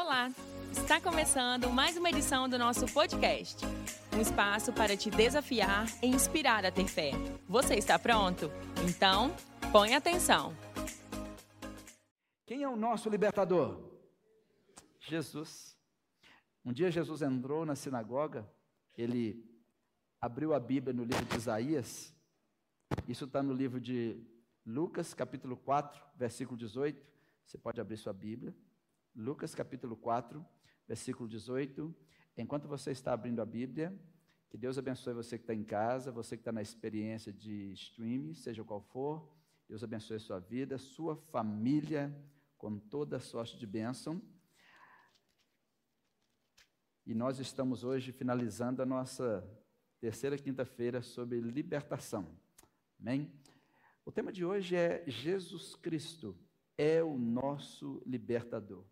Olá! Está começando mais uma edição do nosso podcast. Um espaço para te desafiar e inspirar a ter fé. Você está pronto? Então, põe atenção. Quem é o nosso libertador? Jesus. Um dia Jesus entrou na sinagoga, ele abriu a Bíblia no livro de Isaías, isso está no livro de Lucas, capítulo 4, versículo 18. Você pode abrir sua Bíblia. Lucas capítulo 4, versículo 18. Enquanto você está abrindo a Bíblia, que Deus abençoe você que está em casa, você que está na experiência de streaming, seja qual for. Deus abençoe a sua vida, sua família, com toda a sorte de bênção. E nós estamos hoje finalizando a nossa terceira quinta-feira sobre libertação. Amém? O tema de hoje é Jesus Cristo é o nosso libertador.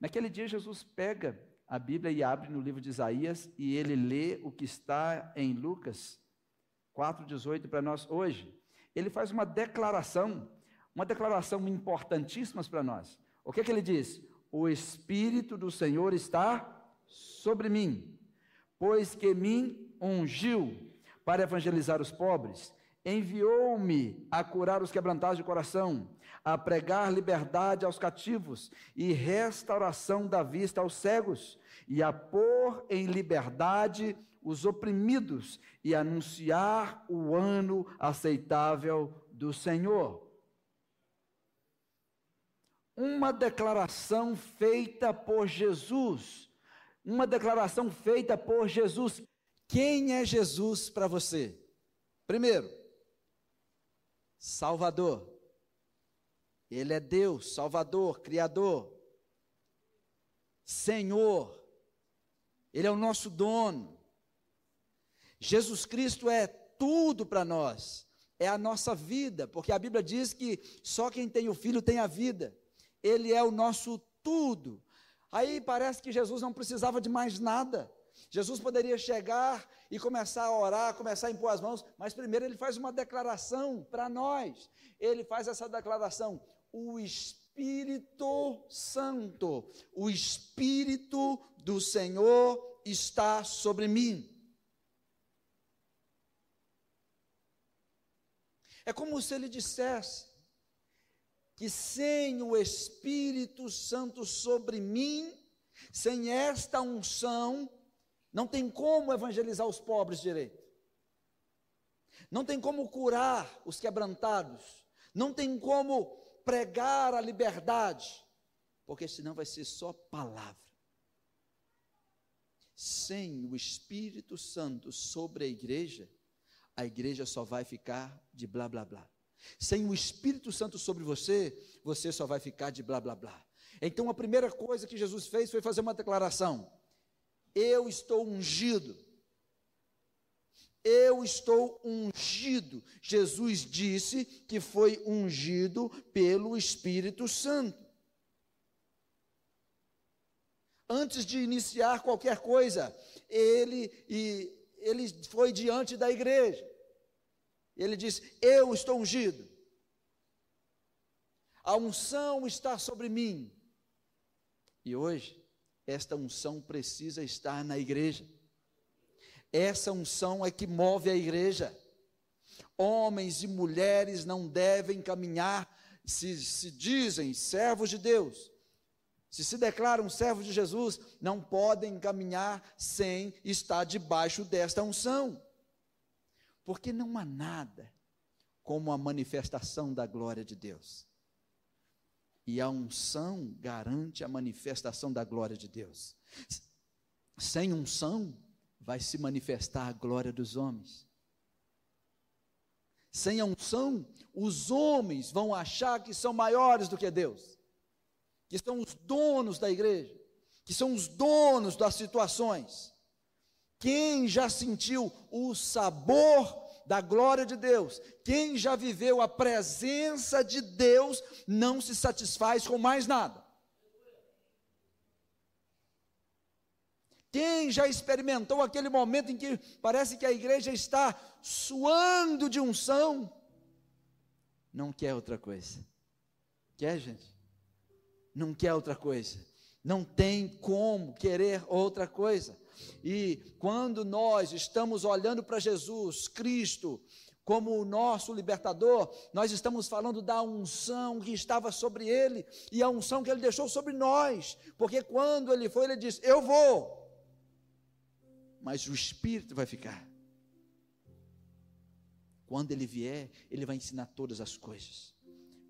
Naquele dia, Jesus pega a Bíblia e abre no livro de Isaías e ele lê o que está em Lucas 4,18 para nós hoje. Ele faz uma declaração, uma declaração importantíssima para nós. O que, é que ele diz? O Espírito do Senhor está sobre mim, pois que me ungiu para evangelizar os pobres, enviou-me a curar os quebrantados de coração, a pregar liberdade aos cativos e restauração da vista aos cegos, e a pôr em liberdade os oprimidos e anunciar o ano aceitável do Senhor. Uma declaração feita por Jesus, uma declaração feita por Jesus. Quem é Jesus para você? Primeiro, Salvador. Ele é Deus, Salvador, Criador, Senhor, Ele é o nosso dono. Jesus Cristo é tudo para nós, é a nossa vida, porque a Bíblia diz que só quem tem o Filho tem a vida, Ele é o nosso tudo. Aí parece que Jesus não precisava de mais nada. Jesus poderia chegar e começar a orar, começar a impor as mãos, mas primeiro ele faz uma declaração para nós. Ele faz essa declaração: o Espírito Santo, o Espírito do Senhor está sobre mim. É como se ele dissesse que sem o Espírito Santo sobre mim, sem esta unção, não tem como evangelizar os pobres direito. Não tem como curar os quebrantados. Não tem como pregar a liberdade, porque senão vai ser só palavra. Sem o Espírito Santo sobre a igreja, a igreja só vai ficar de blá blá blá. Sem o Espírito Santo sobre você, você só vai ficar de blá blá blá. Então a primeira coisa que Jesus fez foi fazer uma declaração: Eu estou ungido eu estou ungido. Jesus disse que foi ungido pelo Espírito Santo. Antes de iniciar qualquer coisa, ele, e, ele foi diante da igreja. Ele disse: Eu estou ungido. A unção está sobre mim. E hoje, esta unção precisa estar na igreja. Essa unção é que move a igreja. Homens e mulheres não devem caminhar, se, se dizem servos de Deus, se se declaram servos de Jesus, não podem caminhar sem estar debaixo desta unção. Porque não há nada como a manifestação da glória de Deus. E a unção garante a manifestação da glória de Deus. Sem unção, vai se manifestar a glória dos homens. Sem a unção, os homens vão achar que são maiores do que Deus, que são os donos da igreja, que são os donos das situações. Quem já sentiu o sabor da glória de Deus, quem já viveu a presença de Deus, não se satisfaz com mais nada. Quem já experimentou aquele momento em que parece que a igreja está suando de unção, não quer outra coisa. Quer, gente? Não quer outra coisa. Não tem como querer outra coisa. E quando nós estamos olhando para Jesus Cristo como o nosso libertador, nós estamos falando da unção que estava sobre ele e a unção que ele deixou sobre nós, porque quando ele foi, ele disse: Eu vou, mas o Espírito vai ficar. Quando ele vier, ele vai ensinar todas as coisas.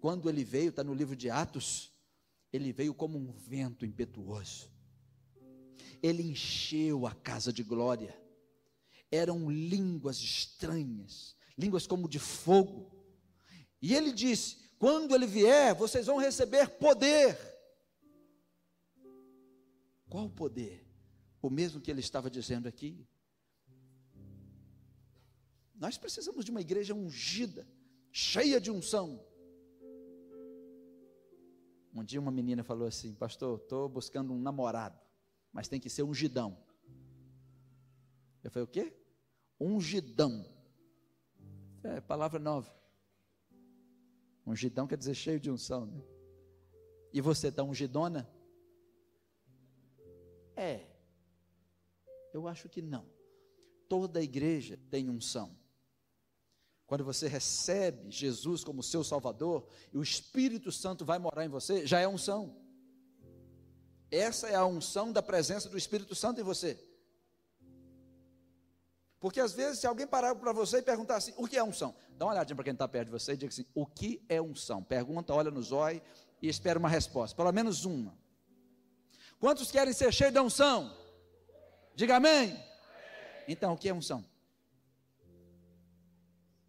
Quando ele veio, está no livro de Atos, ele veio como um vento impetuoso. Ele encheu a casa de glória. Eram línguas estranhas, línguas como de fogo. E ele disse: quando ele vier, vocês vão receber poder. Qual poder? O mesmo que ele estava dizendo aqui. Nós precisamos de uma igreja ungida, cheia de unção. Um dia uma menina falou assim: Pastor, estou buscando um namorado, mas tem que ser ungidão. Eu falei: O quê? Ungidão. É, palavra nova. Ungidão quer dizer cheio de unção, né? E você está ungidona? É. Eu acho que não. Toda igreja tem unção. Quando você recebe Jesus como seu Salvador e o Espírito Santo vai morar em você, já é unção. Essa é a unção da presença do Espírito Santo em você. Porque às vezes, se alguém parar para você e perguntar assim: o que é unção? Dá uma olhadinha para quem está perto de você e diga assim: o que é unção? Pergunta, olha no zóio e espera uma resposta, pelo menos uma. Quantos querem ser cheios da unção? Diga amém. Então, o que é unção?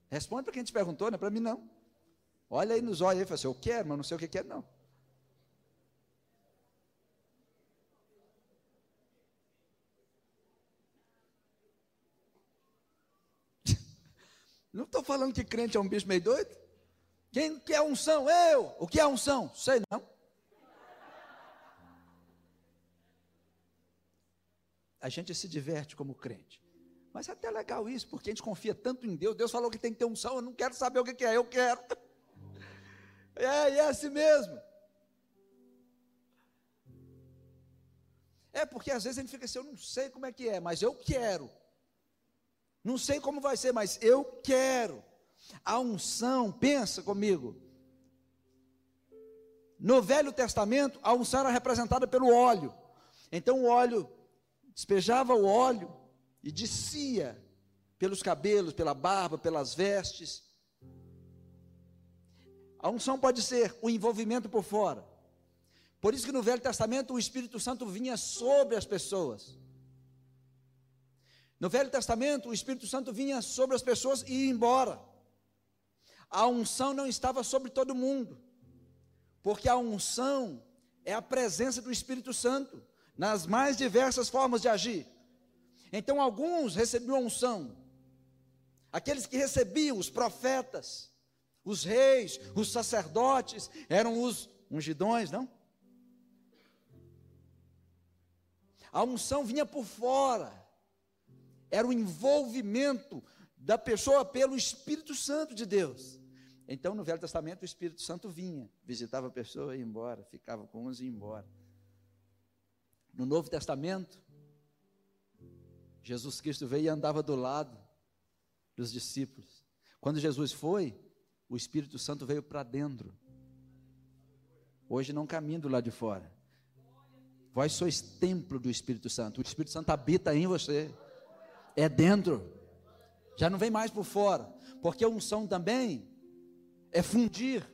Responde para quem te perguntou, não é para mim não. Olha aí nos olhos e fala assim, eu quero, mas não sei o que quer não. Não estou falando que crente é um bicho meio doido. Quem quer unção? Eu. O que é unção? Sei não. A gente se diverte como crente. Mas é até legal isso, porque a gente confia tanto em Deus. Deus falou que tem que ter unção, eu não quero saber o que é, eu quero. É, é assim mesmo. É porque às vezes a gente fica assim, eu não sei como é que é, mas eu quero. Não sei como vai ser, mas eu quero. A unção, pensa comigo. No Velho Testamento, a unção era representada pelo óleo. Então o óleo despejava o óleo e descia pelos cabelos, pela barba, pelas vestes. A unção pode ser o envolvimento por fora. Por isso que no Velho Testamento o Espírito Santo vinha sobre as pessoas. No Velho Testamento o Espírito Santo vinha sobre as pessoas e ia embora. A unção não estava sobre todo mundo, porque a unção é a presença do Espírito Santo nas mais diversas formas de agir. Então alguns recebiam unção. Aqueles que recebiam, os profetas, os reis, os sacerdotes, eram os ungidões, não? A unção vinha por fora. Era o envolvimento da pessoa pelo Espírito Santo de Deus. Então, no Velho Testamento, o Espírito Santo vinha, visitava a pessoa e ia embora, ficava com uns e ia embora. No Novo Testamento, Jesus Cristo veio e andava do lado dos discípulos. Quando Jesus foi, o Espírito Santo veio para dentro. Hoje não caminha do lado de fora. Vós sois templo do Espírito Santo. O Espírito Santo habita em você. É dentro. Já não vem mais por fora. Porque unção também é fundir.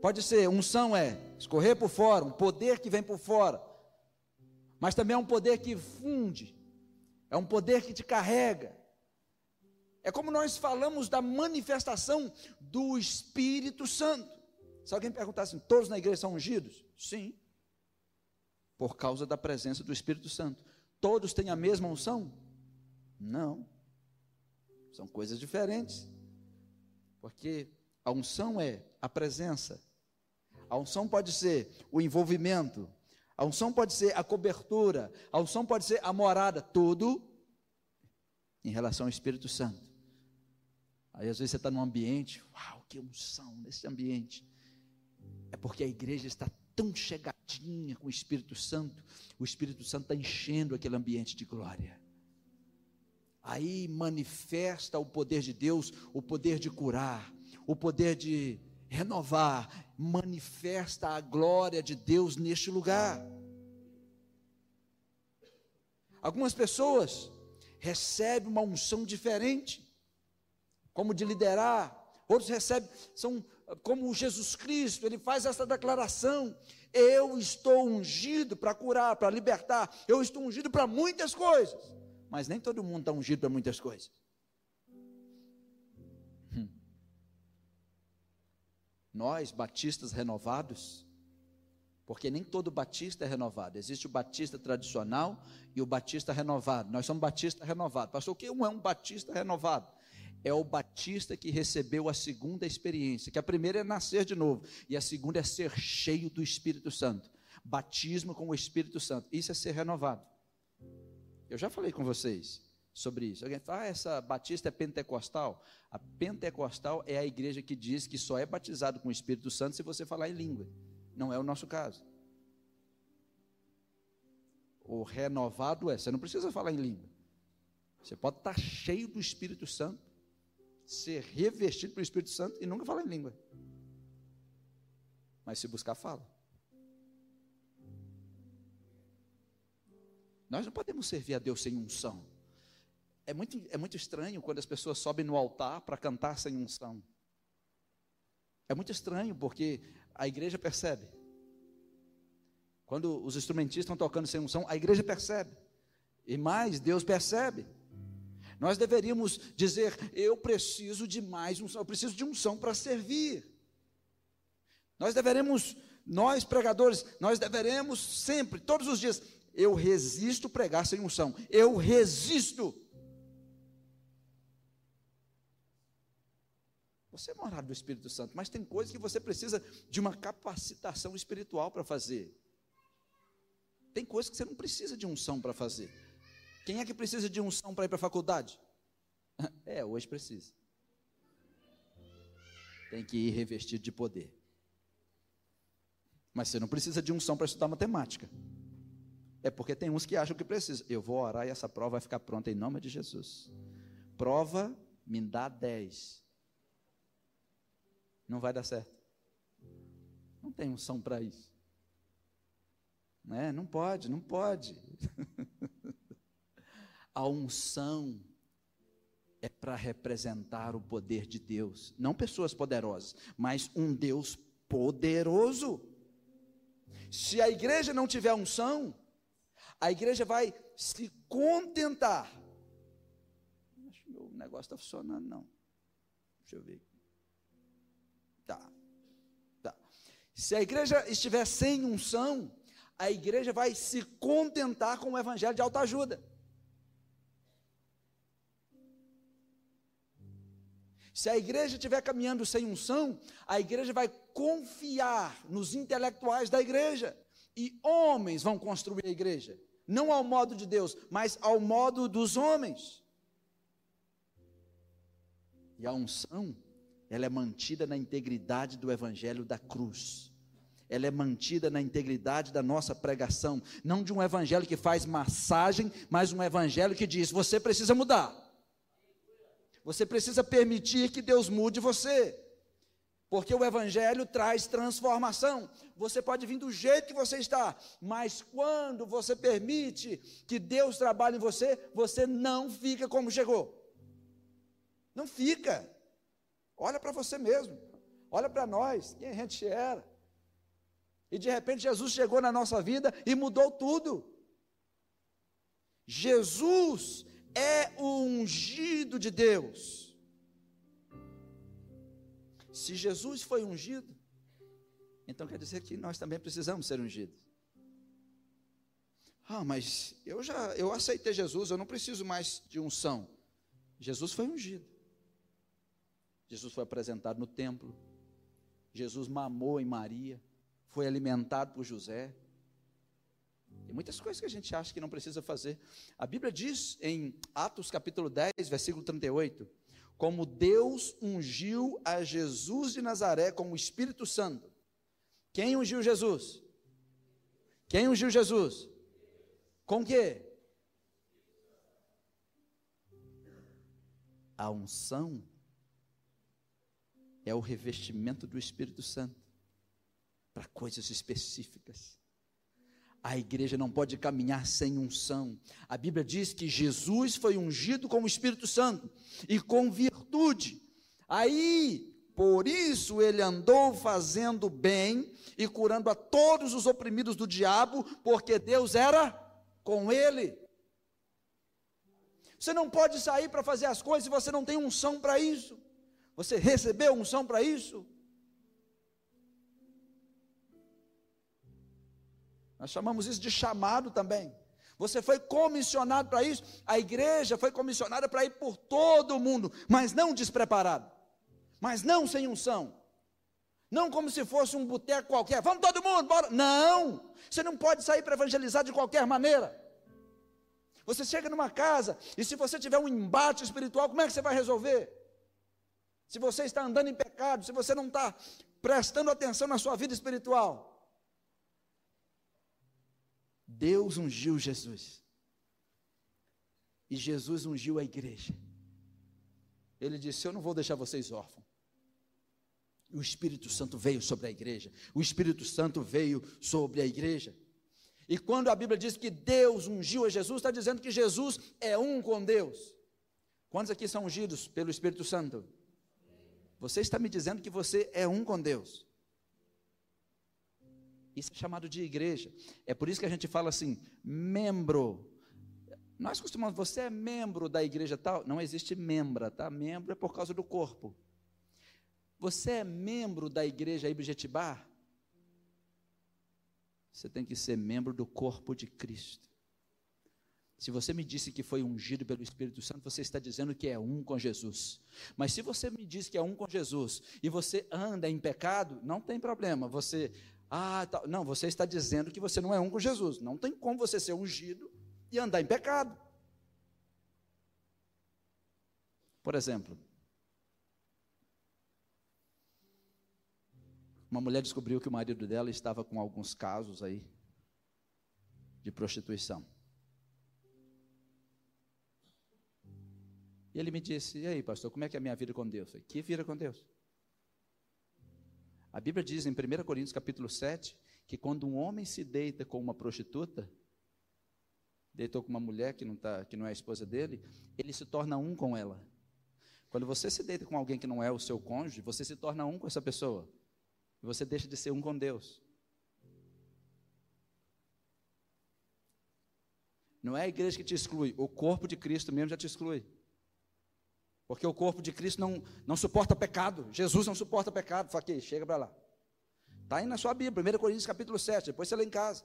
Pode ser, unção é escorrer por fora, um poder que vem por fora mas também é um poder que funde, é um poder que te carrega. É como nós falamos da manifestação do Espírito Santo. Se alguém perguntar assim, todos na igreja são ungidos? Sim, por causa da presença do Espírito Santo. Todos têm a mesma unção? Não, são coisas diferentes. Porque a unção é a presença, a unção pode ser o envolvimento, a unção pode ser a cobertura, a unção pode ser a morada, tudo em relação ao Espírito Santo. Aí às vezes você está num ambiente, uau, que unção nesse ambiente. É porque a igreja está tão chegadinha com o Espírito Santo, o Espírito Santo está enchendo aquele ambiente de glória. Aí manifesta o poder de Deus, o poder de curar, o poder de renovar, manifesta a glória de Deus neste lugar. Algumas pessoas recebem uma unção diferente, como de liderar, outros recebem, são como Jesus Cristo, ele faz essa declaração: eu estou ungido para curar, para libertar, eu estou ungido para muitas coisas, mas nem todo mundo está ungido para muitas coisas. Hum. Nós, batistas renovados, porque nem todo batista é renovado. Existe o batista tradicional e o batista renovado. Nós somos batista renovado. Pastor, o que é um batista renovado? É o batista que recebeu a segunda experiência, que a primeira é nascer de novo, e a segunda é ser cheio do Espírito Santo. Batismo com o Espírito Santo. Isso é ser renovado. Eu já falei com vocês sobre isso. Alguém fala, ah, essa batista é pentecostal? A pentecostal é a igreja que diz que só é batizado com o Espírito Santo se você falar em língua. Não é o nosso caso. O renovado é, você não precisa falar em língua. Você pode estar cheio do Espírito Santo, ser revestido pelo Espírito Santo e nunca falar em língua. Mas se buscar, fala. Nós não podemos servir a Deus sem unção. É muito, é muito estranho quando as pessoas sobem no altar para cantar sem unção. É muito estranho porque a igreja percebe. Quando os instrumentistas estão tocando sem unção, a igreja percebe. E mais, Deus percebe. Nós deveríamos dizer: eu preciso de mais unção, eu preciso de unção para servir. Nós deveremos, nós pregadores, nós deveremos sempre, todos os dias, eu resisto pregar sem unção. Eu resisto. Você é morado do Espírito Santo, mas tem coisas que você precisa de uma capacitação espiritual para fazer. Tem coisas que você não precisa de unção para fazer. Quem é que precisa de unção para ir para a faculdade? É, hoje precisa. Tem que ir revestido de poder. Mas você não precisa de unção para estudar matemática. É porque tem uns que acham que precisa. Eu vou orar e essa prova vai ficar pronta em nome de Jesus. Prova me dá 10 não vai dar certo. Não tem unção para isso. Né? Não pode, não pode. A unção é para representar o poder de Deus, não pessoas poderosas, mas um Deus poderoso. Se a igreja não tiver unção, a igreja vai se contentar. Acho que negócio está funcionando, não. Deixa eu ver. Tá. Tá. Se a igreja estiver sem unção, a igreja vai se contentar com o evangelho de autoajuda. Se a igreja estiver caminhando sem unção, a igreja vai confiar nos intelectuais da igreja. E homens vão construir a igreja. Não ao modo de Deus, mas ao modo dos homens. E a unção ela é mantida na integridade do evangelho da cruz. Ela é mantida na integridade da nossa pregação, não de um evangelho que faz massagem, mas um evangelho que diz: você precisa mudar. Você precisa permitir que Deus mude você. Porque o Evangelho traz transformação. Você pode vir do jeito que você está, mas quando você permite que Deus trabalhe em você, você não fica como chegou. Não fica. Olha para você mesmo. Olha para nós, quem a gente era. E de repente Jesus chegou na nossa vida e mudou tudo. Jesus é o ungido de Deus. Se Jesus foi ungido, então quer dizer que nós também precisamos ser ungidos. Ah, mas eu já eu aceitei Jesus, eu não preciso mais de unção. Jesus foi ungido. Jesus foi apresentado no templo. Jesus mamou em Maria, foi alimentado por José. Tem muitas coisas que a gente acha que não precisa fazer. A Bíblia diz em Atos capítulo 10, versículo 38, como Deus ungiu a Jesus de Nazaré com o Espírito Santo. Quem ungiu Jesus? Quem ungiu Jesus? Com quê? A unção é o revestimento do Espírito Santo para coisas específicas. A igreja não pode caminhar sem unção. A Bíblia diz que Jesus foi ungido com o Espírito Santo e com virtude. Aí, por isso ele andou fazendo bem e curando a todos os oprimidos do diabo, porque Deus era com ele. Você não pode sair para fazer as coisas se você não tem unção para isso. Você recebeu unção para isso? Nós chamamos isso de chamado também. Você foi comissionado para isso. A igreja foi comissionada para ir por todo o mundo, mas não despreparado, mas não sem unção. Não como se fosse um boteco qualquer. Vamos todo mundo, bora. Não! Você não pode sair para evangelizar de qualquer maneira. Você chega numa casa e se você tiver um embate espiritual, como é que você vai resolver? Se você está andando em pecado, se você não está prestando atenção na sua vida espiritual. Deus ungiu Jesus. E Jesus ungiu a igreja. Ele disse: Eu não vou deixar vocês órfãos. O Espírito Santo veio sobre a igreja. O Espírito Santo veio sobre a igreja. E quando a Bíblia diz que Deus ungiu a Jesus, está dizendo que Jesus é um com Deus. Quantos aqui são ungidos pelo Espírito Santo? Você está me dizendo que você é um com Deus. Isso é chamado de igreja. É por isso que a gente fala assim, membro. Nós costumamos, você é membro da igreja tal. Não existe membra, tá? Membro é por causa do corpo. Você é membro da igreja Ibjetibá? Você tem que ser membro do corpo de Cristo. Se você me disse que foi ungido pelo Espírito Santo, você está dizendo que é um com Jesus. Mas se você me diz que é um com Jesus e você anda em pecado, não tem problema. Você, ah, tá, não, você está dizendo que você não é um com Jesus. Não tem como você ser ungido e andar em pecado. Por exemplo, Uma mulher descobriu que o marido dela estava com alguns casos aí de prostituição. E ele me disse: E aí, pastor, como é que é a minha vida com Deus? Falei, que vida com Deus? A Bíblia diz em 1 Coríntios capítulo 7 que quando um homem se deita com uma prostituta, deitou com uma mulher que não, tá, que não é a esposa dele, ele se torna um com ela. Quando você se deita com alguém que não é o seu cônjuge, você se torna um com essa pessoa. E você deixa de ser um com Deus. Não é a igreja que te exclui, o corpo de Cristo mesmo já te exclui. Porque o corpo de Cristo não, não suporta pecado. Jesus não suporta pecado. Fala aqui, chega para lá. Está aí na sua Bíblia, 1 Coríntios capítulo 7, depois você lê em casa.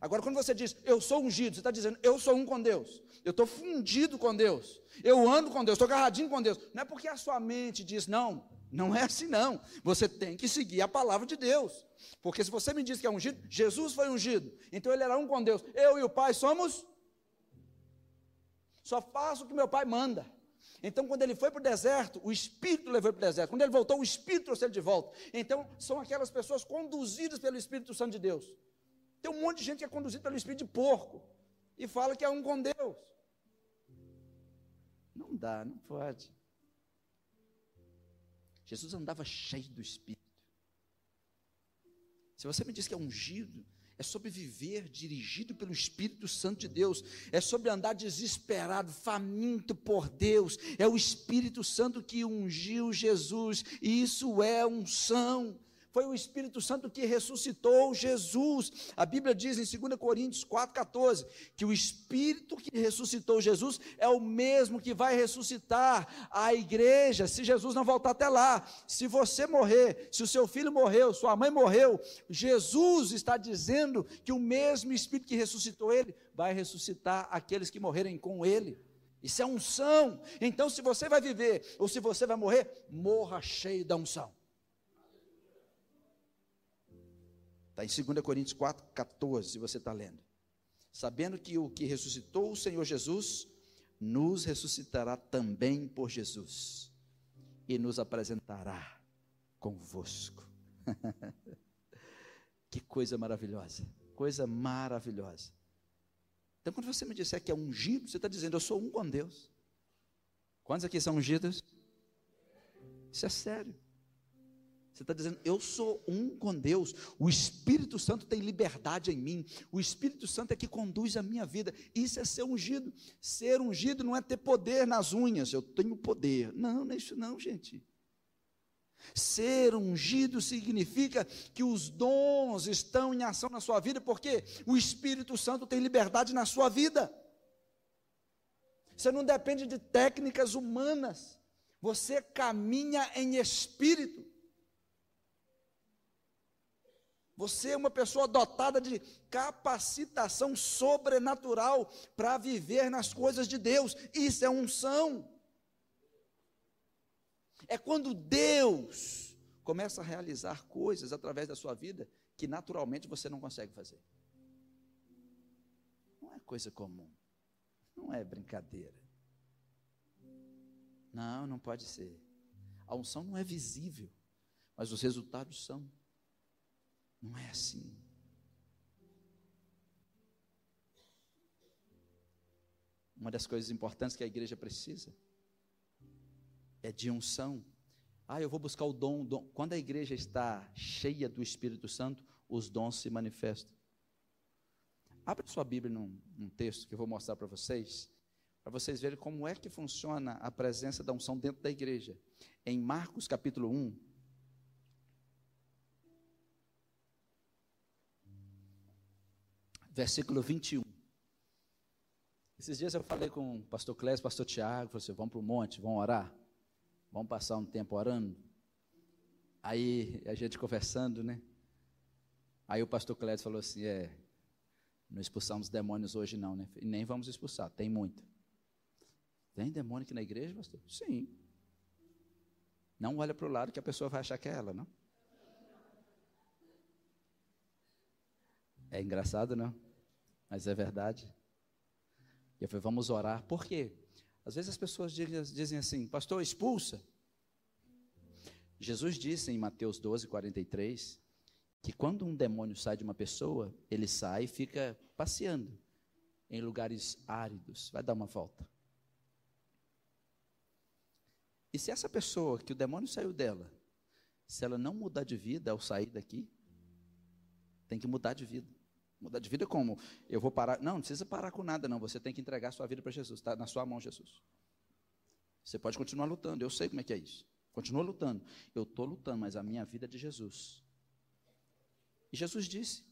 Agora, quando você diz, eu sou ungido, você está dizendo, eu sou um com Deus. Eu estou fundido com Deus. Eu ando com Deus, estou agarradinho com Deus. Não é porque a sua mente diz, não, não é assim, não. Você tem que seguir a palavra de Deus. Porque se você me diz que é ungido, Jesus foi ungido. Então ele era um com Deus. Eu e o Pai somos. Só faço o que meu Pai manda. Então, quando ele foi para o deserto, o Espírito levou para o deserto. Quando ele voltou, o Espírito trouxe ele de volta. Então, são aquelas pessoas conduzidas pelo Espírito Santo de Deus. Tem um monte de gente que é conduzida pelo Espírito de porco. E fala que é um com Deus. Não dá, não pode. Jesus andava cheio do Espírito. Se você me diz que é ungido, é sobre viver dirigido pelo Espírito Santo de Deus, é sobre andar desesperado, faminto por Deus, é o Espírito Santo que ungiu Jesus, e isso é unção foi o Espírito Santo que ressuscitou Jesus. A Bíblia diz em 2 Coríntios 4,14 que o Espírito que ressuscitou Jesus é o mesmo que vai ressuscitar a igreja, se Jesus não voltar até lá. Se você morrer, se o seu filho morreu, sua mãe morreu, Jesus está dizendo que o mesmo Espírito que ressuscitou ele vai ressuscitar aqueles que morrerem com ele. Isso é unção. Então, se você vai viver ou se você vai morrer, morra cheio da unção. Está em 2 Coríntios 4, 14, se você está lendo. Sabendo que o que ressuscitou o Senhor Jesus, nos ressuscitará também por Jesus, e nos apresentará convosco. Que coisa maravilhosa, coisa maravilhosa. Então, quando você me disser que é ungido, você está dizendo, eu sou um com Deus. Quantos aqui são ungidos? Isso é sério. Você está dizendo, eu sou um com Deus, o Espírito Santo tem liberdade em mim, o Espírito Santo é que conduz a minha vida, isso é ser ungido. Ser ungido não é ter poder nas unhas, eu tenho poder. Não, não é isso não, gente. Ser ungido significa que os dons estão em ação na sua vida, porque o Espírito Santo tem liberdade na sua vida. Você não depende de técnicas humanas, você caminha em espírito. Você é uma pessoa dotada de capacitação sobrenatural para viver nas coisas de Deus. Isso é unção. É quando Deus começa a realizar coisas através da sua vida que naturalmente você não consegue fazer. Não é coisa comum. Não é brincadeira. Não, não pode ser. A unção não é visível, mas os resultados são. Não é assim. Uma das coisas importantes que a igreja precisa é de unção. Ah, eu vou buscar o dom, dom. Quando a igreja está cheia do Espírito Santo, os dons se manifestam. Abra sua Bíblia num, num texto que eu vou mostrar para vocês, para vocês verem como é que funciona a presença da unção dentro da igreja. Em Marcos capítulo 1, versículo 21. Esses dias eu falei com o pastor Clésio, pastor Tiago, falei assim, vamos para o monte, vamos orar, vamos passar um tempo orando. Aí a gente conversando, né? Aí o pastor Clésio falou assim, é, não expulsamos demônios hoje não, né? E nem vamos expulsar, tem muito. Tem demônio aqui na igreja, pastor? Sim. Não olha para o lado que a pessoa vai achar que é ela, não? É engraçado, não? Mas é verdade. E eu falei, vamos orar. Por quê? Às vezes as pessoas dizem assim, pastor, expulsa. Jesus disse em Mateus 12, 43, que quando um demônio sai de uma pessoa, ele sai e fica passeando em lugares áridos, vai dar uma volta. E se essa pessoa que o demônio saiu dela, se ela não mudar de vida ao sair daqui, tem que mudar de vida. Mudar de vida como? Eu vou parar. Não, não precisa parar com nada, não. Você tem que entregar a sua vida para Jesus. Está na sua mão, Jesus. Você pode continuar lutando. Eu sei como é que é isso. Continua lutando. Eu estou lutando, mas a minha vida é de Jesus. E Jesus disse: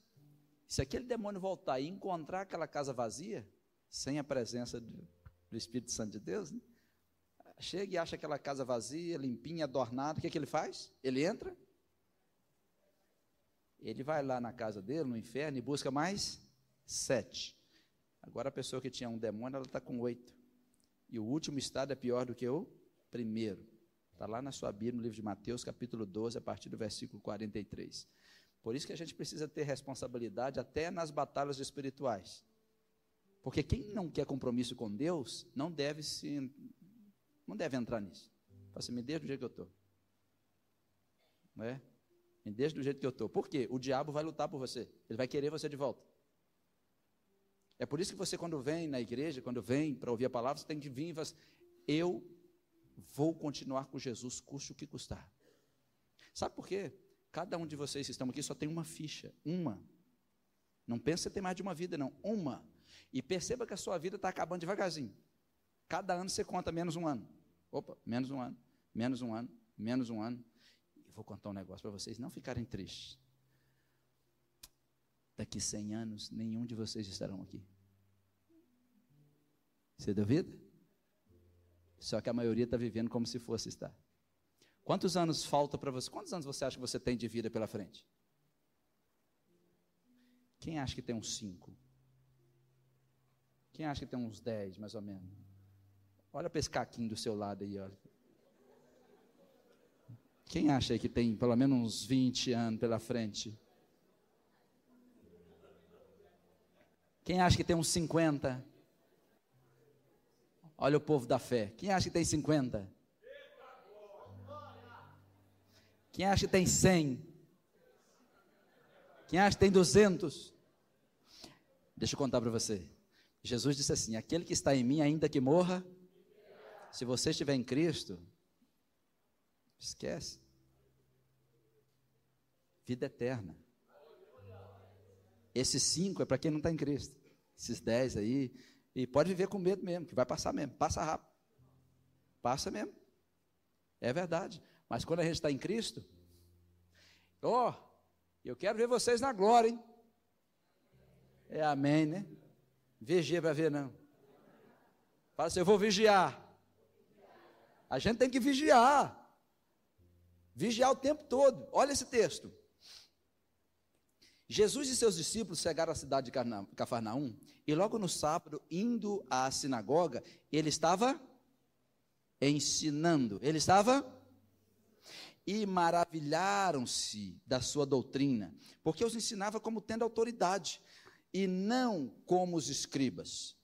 se aquele demônio voltar e encontrar aquela casa vazia, sem a presença do, do Espírito Santo de Deus, né? chega e acha aquela casa vazia, limpinha, adornada, o que, é que ele faz? Ele entra ele vai lá na casa dele, no inferno, e busca mais sete. Agora a pessoa que tinha um demônio, ela está com oito. E o último estado é pior do que o primeiro. Está lá na sua Bíblia, no livro de Mateus, capítulo 12, a partir do versículo 43. Por isso que a gente precisa ter responsabilidade até nas batalhas espirituais. Porque quem não quer compromisso com Deus, não deve se não deve entrar nisso. Fala assim, me deixa do jeito que eu estou. Não é? Me deixa do jeito que eu estou. Por quê? O diabo vai lutar por você. Ele vai querer você de volta. É por isso que você, quando vem na igreja, quando vem para ouvir a palavra, você tem que vir e falar assim, eu vou continuar com Jesus, custe o que custar. Sabe por quê? Cada um de vocês que estão aqui só tem uma ficha, uma. Não pensa que tem mais de uma vida, não. Uma. E perceba que a sua vida está acabando devagarzinho. Cada ano você conta menos um ano. Opa, menos um ano, menos um ano, menos um ano vou contar um negócio para vocês não ficarem tristes. Daqui 100 anos, nenhum de vocês estarão aqui. Você duvida? Só que a maioria está vivendo como se fosse estar. Quantos anos falta para você? Quantos anos você acha que você tem de vida pela frente? Quem acha que tem uns 5? Quem acha que tem uns 10, mais ou menos? Olha para esse caquinho do seu lado aí, olha. Quem acha que tem pelo menos uns 20 anos pela frente? Quem acha que tem uns 50? Olha o povo da fé. Quem acha que tem 50? Quem acha que tem 100? Quem acha que tem 200? Deixa eu contar para você. Jesus disse assim: Aquele que está em mim, ainda que morra, se você estiver em Cristo, esquece. Vida eterna. Esses cinco é para quem não está em Cristo. Esses dez aí. E pode viver com medo mesmo, que vai passar mesmo. Passa rápido. Passa mesmo. É verdade. Mas quando a gente está em Cristo, ó, oh, eu quero ver vocês na glória, hein? É amém, né? Vigia para ver, não. Fala assim, eu vou vigiar. A gente tem que vigiar. Vigiar o tempo todo. Olha esse texto. Jesus e seus discípulos chegaram à cidade de Cafarnaum e logo no sábado, indo à sinagoga, ele estava ensinando. Ele estava e maravilharam-se da sua doutrina, porque os ensinava como tendo autoridade e não como os escribas.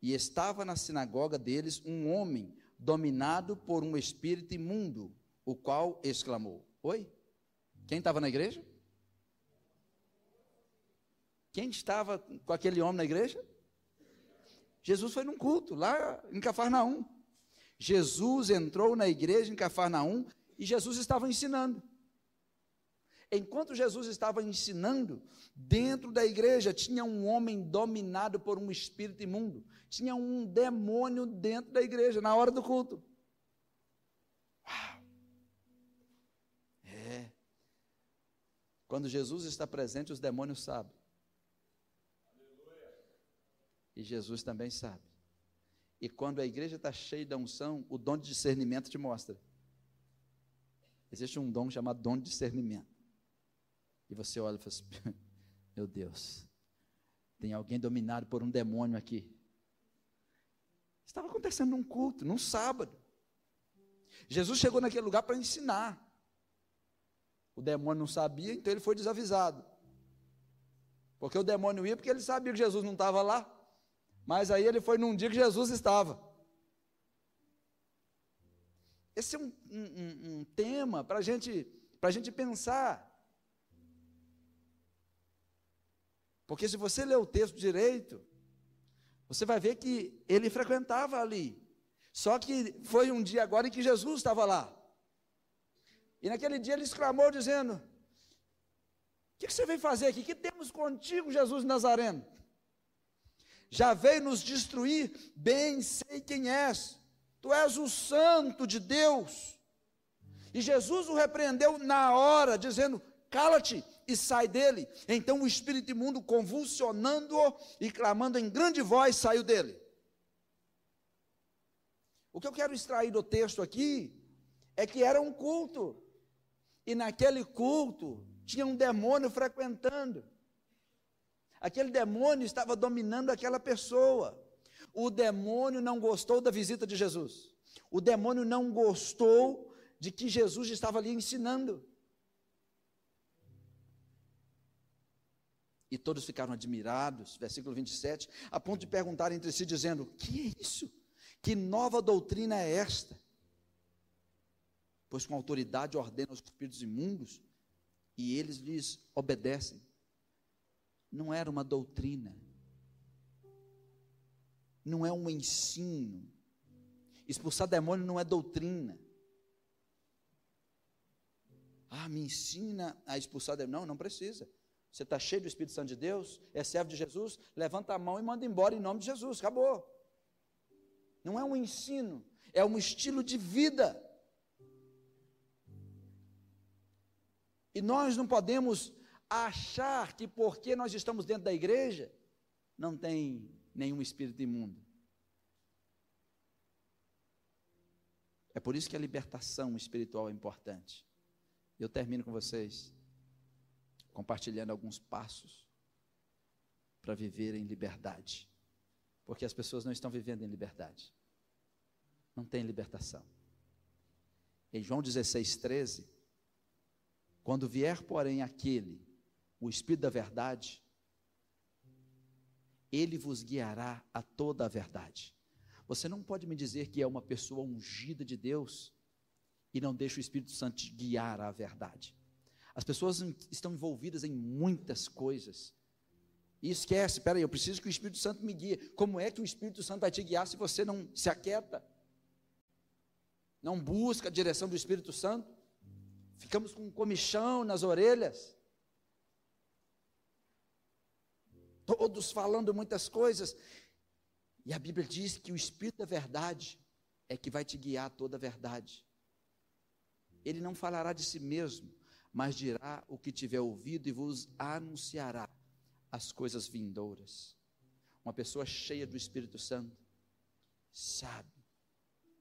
E estava na sinagoga deles um homem dominado por um espírito imundo, o qual exclamou: Oi? Quem estava na igreja? Quem estava com aquele homem na igreja? Jesus foi num culto lá em Cafarnaum. Jesus entrou na igreja em Cafarnaum e Jesus estava ensinando. Enquanto Jesus estava ensinando, dentro da igreja tinha um homem dominado por um espírito imundo. Tinha um demônio dentro da igreja, na hora do culto. Uau! É. Quando Jesus está presente, os demônios sabem. E Jesus também sabe. E quando a igreja está cheia da unção, o dom de discernimento te mostra. Existe um dom chamado dom de discernimento. E você olha e fala assim: Meu Deus, tem alguém dominado por um demônio aqui. Estava acontecendo num culto, num sábado. Jesus chegou naquele lugar para ensinar. O demônio não sabia, então ele foi desavisado. Porque o demônio ia porque ele sabia que Jesus não estava lá. Mas aí ele foi num dia que Jesus estava. Esse é um, um, um tema para gente, a gente pensar. Porque se você ler o texto direito, você vai ver que ele frequentava ali. Só que foi um dia agora em que Jesus estava lá. E naquele dia ele exclamou dizendo: O que, você veio fazer aqui? O que temos contigo, Jesus Nazareno? Já veio nos destruir? Bem sei quem és. Tu és o santo de Deus. E Jesus o repreendeu na hora, dizendo: Cala-te e sai dele. Então o espírito imundo, convulsionando-o e clamando em grande voz, saiu dele. O que eu quero extrair do texto aqui é que era um culto. E naquele culto tinha um demônio frequentando. Aquele demônio estava dominando aquela pessoa. O demônio não gostou da visita de Jesus. O demônio não gostou de que Jesus estava ali ensinando. E todos ficaram admirados, versículo 27, a ponto de perguntar entre si, dizendo: Que é isso? Que nova doutrina é esta? Pois com autoridade ordena os espíritos imundos e eles lhes obedecem. Não era uma doutrina, não é um ensino. Expulsar demônio não é doutrina. Ah, me ensina a expulsar demônio. Não, não precisa. Você está cheio do Espírito Santo de Deus, é servo de Jesus, levanta a mão e manda embora em nome de Jesus. Acabou. Não é um ensino, é um estilo de vida. E nós não podemos achar que porque nós estamos dentro da igreja, não tem nenhum espírito imundo. É por isso que a libertação espiritual é importante. Eu termino com vocês compartilhando alguns passos para viver em liberdade. Porque as pessoas não estão vivendo em liberdade. Não tem libertação. Em João 16, 13, quando vier, porém, aquele, o Espírito da Verdade, ele vos guiará a toda a verdade. Você não pode me dizer que é uma pessoa ungida de Deus e não deixa o Espírito Santo te guiar à verdade. As pessoas estão envolvidas em muitas coisas. E esquece, peraí, eu preciso que o Espírito Santo me guie. Como é que o Espírito Santo vai te guiar se você não se aquieta? Não busca a direção do Espírito Santo? Ficamos com um comichão nas orelhas. Todos falando muitas coisas. E a Bíblia diz que o Espírito da verdade é que vai te guiar toda a verdade. Ele não falará de si mesmo, mas dirá o que tiver ouvido e vos anunciará as coisas vindouras. Uma pessoa cheia do Espírito Santo sabe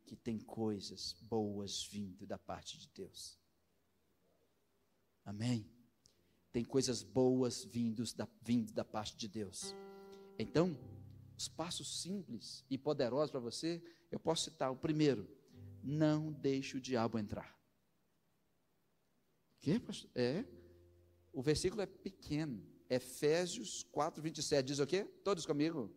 que tem coisas boas vindo da parte de Deus. Amém? Tem coisas boas vindos da, vindo da parte de Deus. Então, os passos simples e poderosos para você, eu posso citar. O primeiro, não deixe o diabo entrar. Que? É. O versículo é pequeno. Efésios 4, 27. Diz o quê? Todos comigo?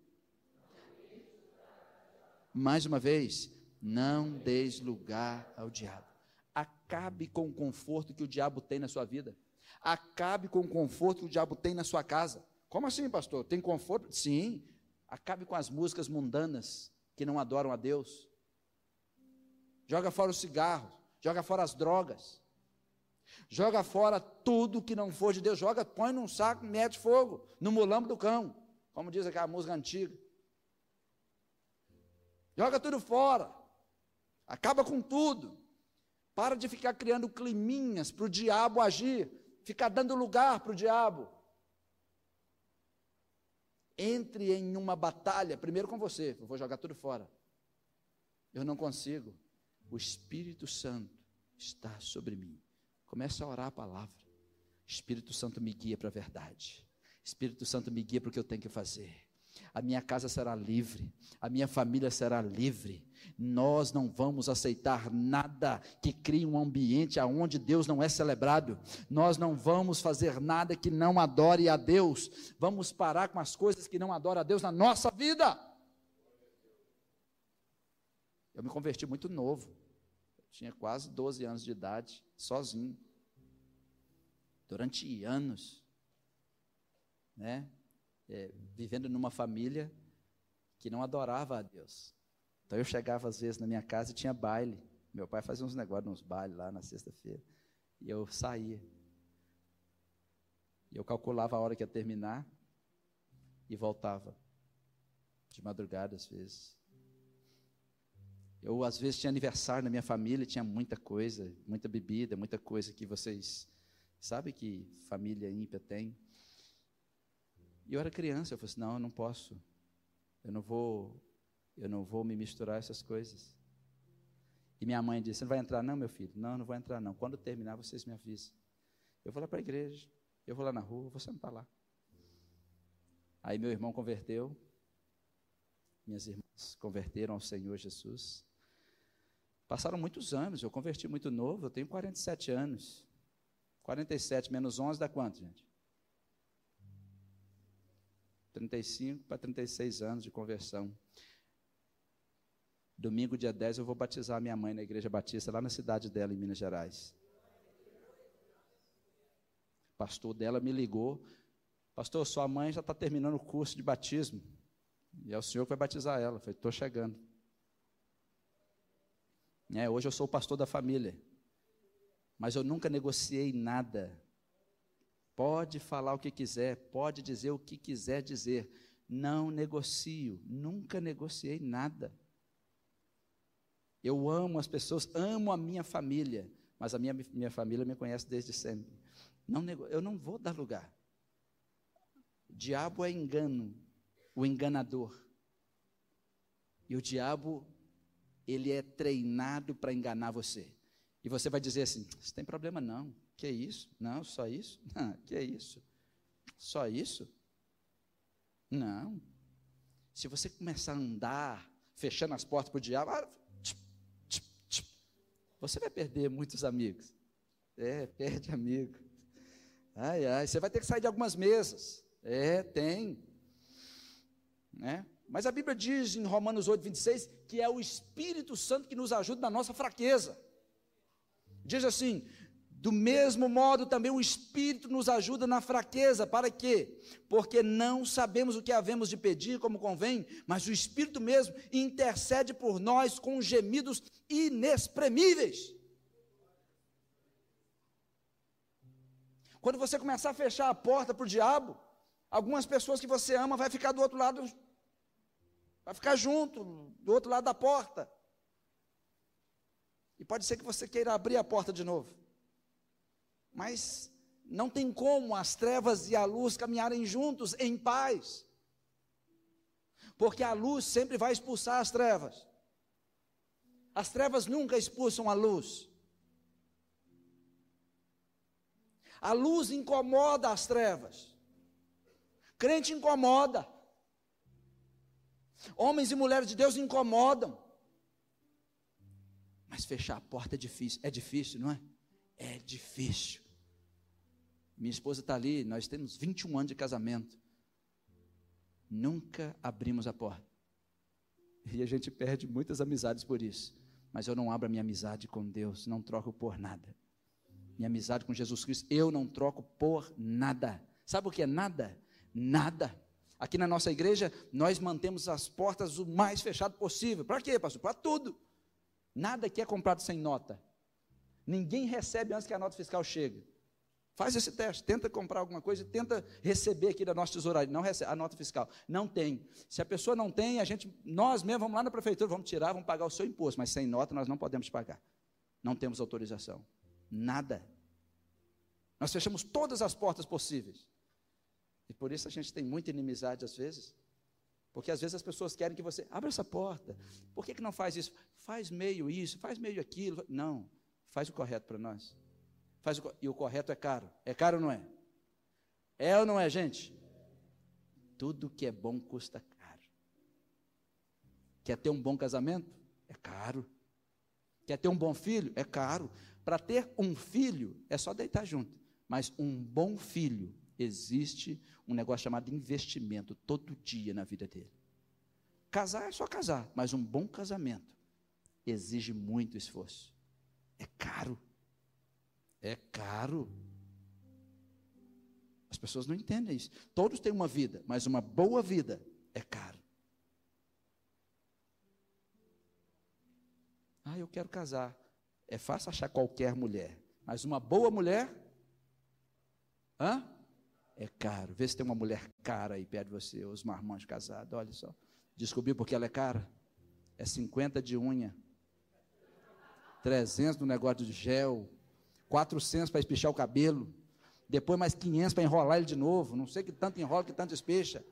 Mais uma vez, não deis lugar ao diabo. Acabe com o conforto que o diabo tem na sua vida. Acabe com o conforto que o diabo tem na sua casa. Como assim, pastor? Tem conforto? Sim. Acabe com as músicas mundanas que não adoram a Deus. Joga fora o cigarro, joga fora as drogas. Joga fora tudo que não for de Deus. Joga, põe num saco, mete fogo, no mulambo do cão. Como diz aquela música antiga. Joga tudo fora. Acaba com tudo. Para de ficar criando climinhas para o diabo agir. Ficar dando lugar para o diabo. Entre em uma batalha, primeiro com você. Eu vou jogar tudo fora. Eu não consigo. O Espírito Santo está sobre mim. Comece a orar a palavra. Espírito Santo me guia para a verdade. Espírito Santo me guia para o que eu tenho que fazer. A minha casa será livre, a minha família será livre. Nós não vamos aceitar nada que crie um ambiente aonde Deus não é celebrado. Nós não vamos fazer nada que não adore a Deus. Vamos parar com as coisas que não adoram a Deus na nossa vida. Eu me converti muito novo. Tinha quase 12 anos de idade, sozinho. Durante anos, né? É, vivendo numa família que não adorava a Deus. Então eu chegava às vezes na minha casa e tinha baile. Meu pai fazia uns negócios, uns bailes lá na sexta-feira. E eu saía. E eu calculava a hora que ia terminar e voltava. De madrugada, às vezes. Eu, às vezes, tinha aniversário na minha família, tinha muita coisa, muita bebida, muita coisa que vocês sabem que família ímpia tem. E eu era criança, eu falei assim, não, eu não posso. Eu não vou, eu não vou me misturar essas coisas. E minha mãe disse, você não vai entrar não, meu filho? Não, não vou entrar não. Quando terminar, vocês me avisam. Eu vou lá para a igreja, eu vou lá na rua, você não está lá. Aí meu irmão converteu, minhas irmãs converteram ao Senhor Jesus. Passaram muitos anos, eu converti muito novo, eu tenho 47 anos. 47 menos 11 dá quanto, gente? 35 para 36 anos de conversão. Domingo, dia 10, eu vou batizar minha mãe na igreja batista, lá na cidade dela, em Minas Gerais. O pastor dela me ligou. Pastor, sua mãe já está terminando o curso de batismo. E é o senhor que vai batizar ela. Eu falei, estou chegando. É, hoje eu sou o pastor da família, mas eu nunca negociei nada. Pode falar o que quiser, pode dizer o que quiser dizer. Não negocio, nunca negociei nada. Eu amo as pessoas, amo a minha família, mas a minha, minha família me conhece desde sempre. Não, eu não vou dar lugar. Diabo é engano, o enganador. E o diabo ele é treinado para enganar você. E você vai dizer assim: "Isso tem problema não. Que é isso? Não, só isso? Não, que é isso? Só isso? Não. Se você começar a andar fechando as portas para o diabo, ah, você vai perder muitos amigos. É, perde amigo. Ai, ai, você vai ter que sair de algumas mesas. É, tem. Né? Mas a Bíblia diz em Romanos 8, 26 que é o Espírito Santo que nos ajuda na nossa fraqueza. Diz assim: Do mesmo modo, também o Espírito nos ajuda na fraqueza. Para quê? Porque não sabemos o que havemos de pedir como convém, mas o Espírito mesmo intercede por nós com gemidos inexprimíveis. Quando você começar a fechar a porta para o diabo, algumas pessoas que você ama vai ficar do outro lado, vai ficar junto, do outro lado da porta. E pode ser que você queira abrir a porta de novo. Mas não tem como as trevas e a luz caminharem juntos em paz. Porque a luz sempre vai expulsar as trevas. As trevas nunca expulsam a luz. A luz incomoda as trevas. Crente incomoda. Homens e mulheres de Deus incomodam. Mas fechar a porta é difícil. É difícil, não é? É difícil. Minha esposa está ali, nós temos 21 anos de casamento. Nunca abrimos a porta. E a gente perde muitas amizades por isso. Mas eu não abro a minha amizade com Deus, não troco por nada. Minha amizade com Jesus Cristo, eu não troco por nada. Sabe o que é nada? Nada. Aqui na nossa igreja, nós mantemos as portas o mais fechado possível. Para quê, pastor? Para tudo. Nada aqui é comprado sem nota. Ninguém recebe antes que a nota fiscal chegue. Faz esse teste, tenta comprar alguma coisa, tenta receber aqui da nossa tesouraria, não recebe a nota fiscal. Não tem. Se a pessoa não tem, a gente, nós mesmos vamos lá na prefeitura, vamos tirar, vamos pagar o seu imposto, mas sem nota nós não podemos pagar. Não temos autorização. Nada. Nós fechamos todas as portas possíveis. E por isso a gente tem muita inimizade às vezes. Porque às vezes as pessoas querem que você abra essa porta. Por que, que não faz isso? Faz meio isso, faz meio aquilo. Não, faz o correto para nós. Faz o, e o correto é caro. É caro ou não é? É ou não é, gente? Tudo que é bom custa caro. Quer ter um bom casamento? É caro. Quer ter um bom filho? É caro. Para ter um filho, é só deitar junto. Mas um bom filho, existe um negócio chamado investimento todo dia na vida dele. Casar é só casar, mas um bom casamento exige muito esforço. É caro. É caro. As pessoas não entendem isso. Todos têm uma vida, mas uma boa vida é caro. Ah, eu quero casar. É fácil achar qualquer mulher, mas uma boa mulher, hã? É caro. Vê se tem uma mulher cara aí perto de você, os marmãs casados, olha só. Descobriu porque ela é cara? É 50 de unha, 300 no negócio de gel, 400 para espichar o cabelo, depois mais 500 para enrolar ele de novo, não sei que tanto enrola, que tanto especha.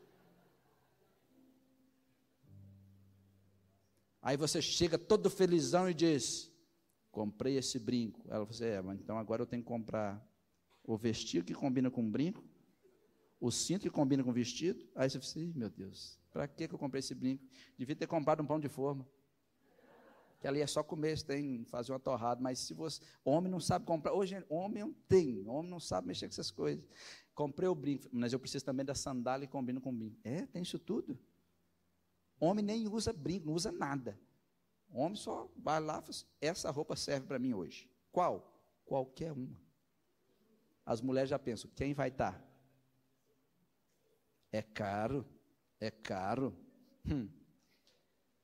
Aí você chega todo felizão e diz: Comprei esse brinco. Ela falou assim: É, mas então agora eu tenho que comprar o vestido que combina com o brinco, o cinto que combina com o vestido. Aí você fala assim: Meu Deus, para que eu comprei esse brinco? Devia ter comprado um pão de forma que ali é só comer, tem fazer uma torrada, mas se você, homem não sabe comprar, hoje homem não tem, homem não sabe mexer com essas coisas. Comprei o brinco, mas eu preciso também da sandália e combino com o brinco. É, tem isso tudo. Homem nem usa brinco, não usa nada. Homem só vai lá, assim, essa roupa serve para mim hoje. Qual? Qualquer uma. As mulheres já pensam, quem vai estar? Tá? É caro, é caro. Hum.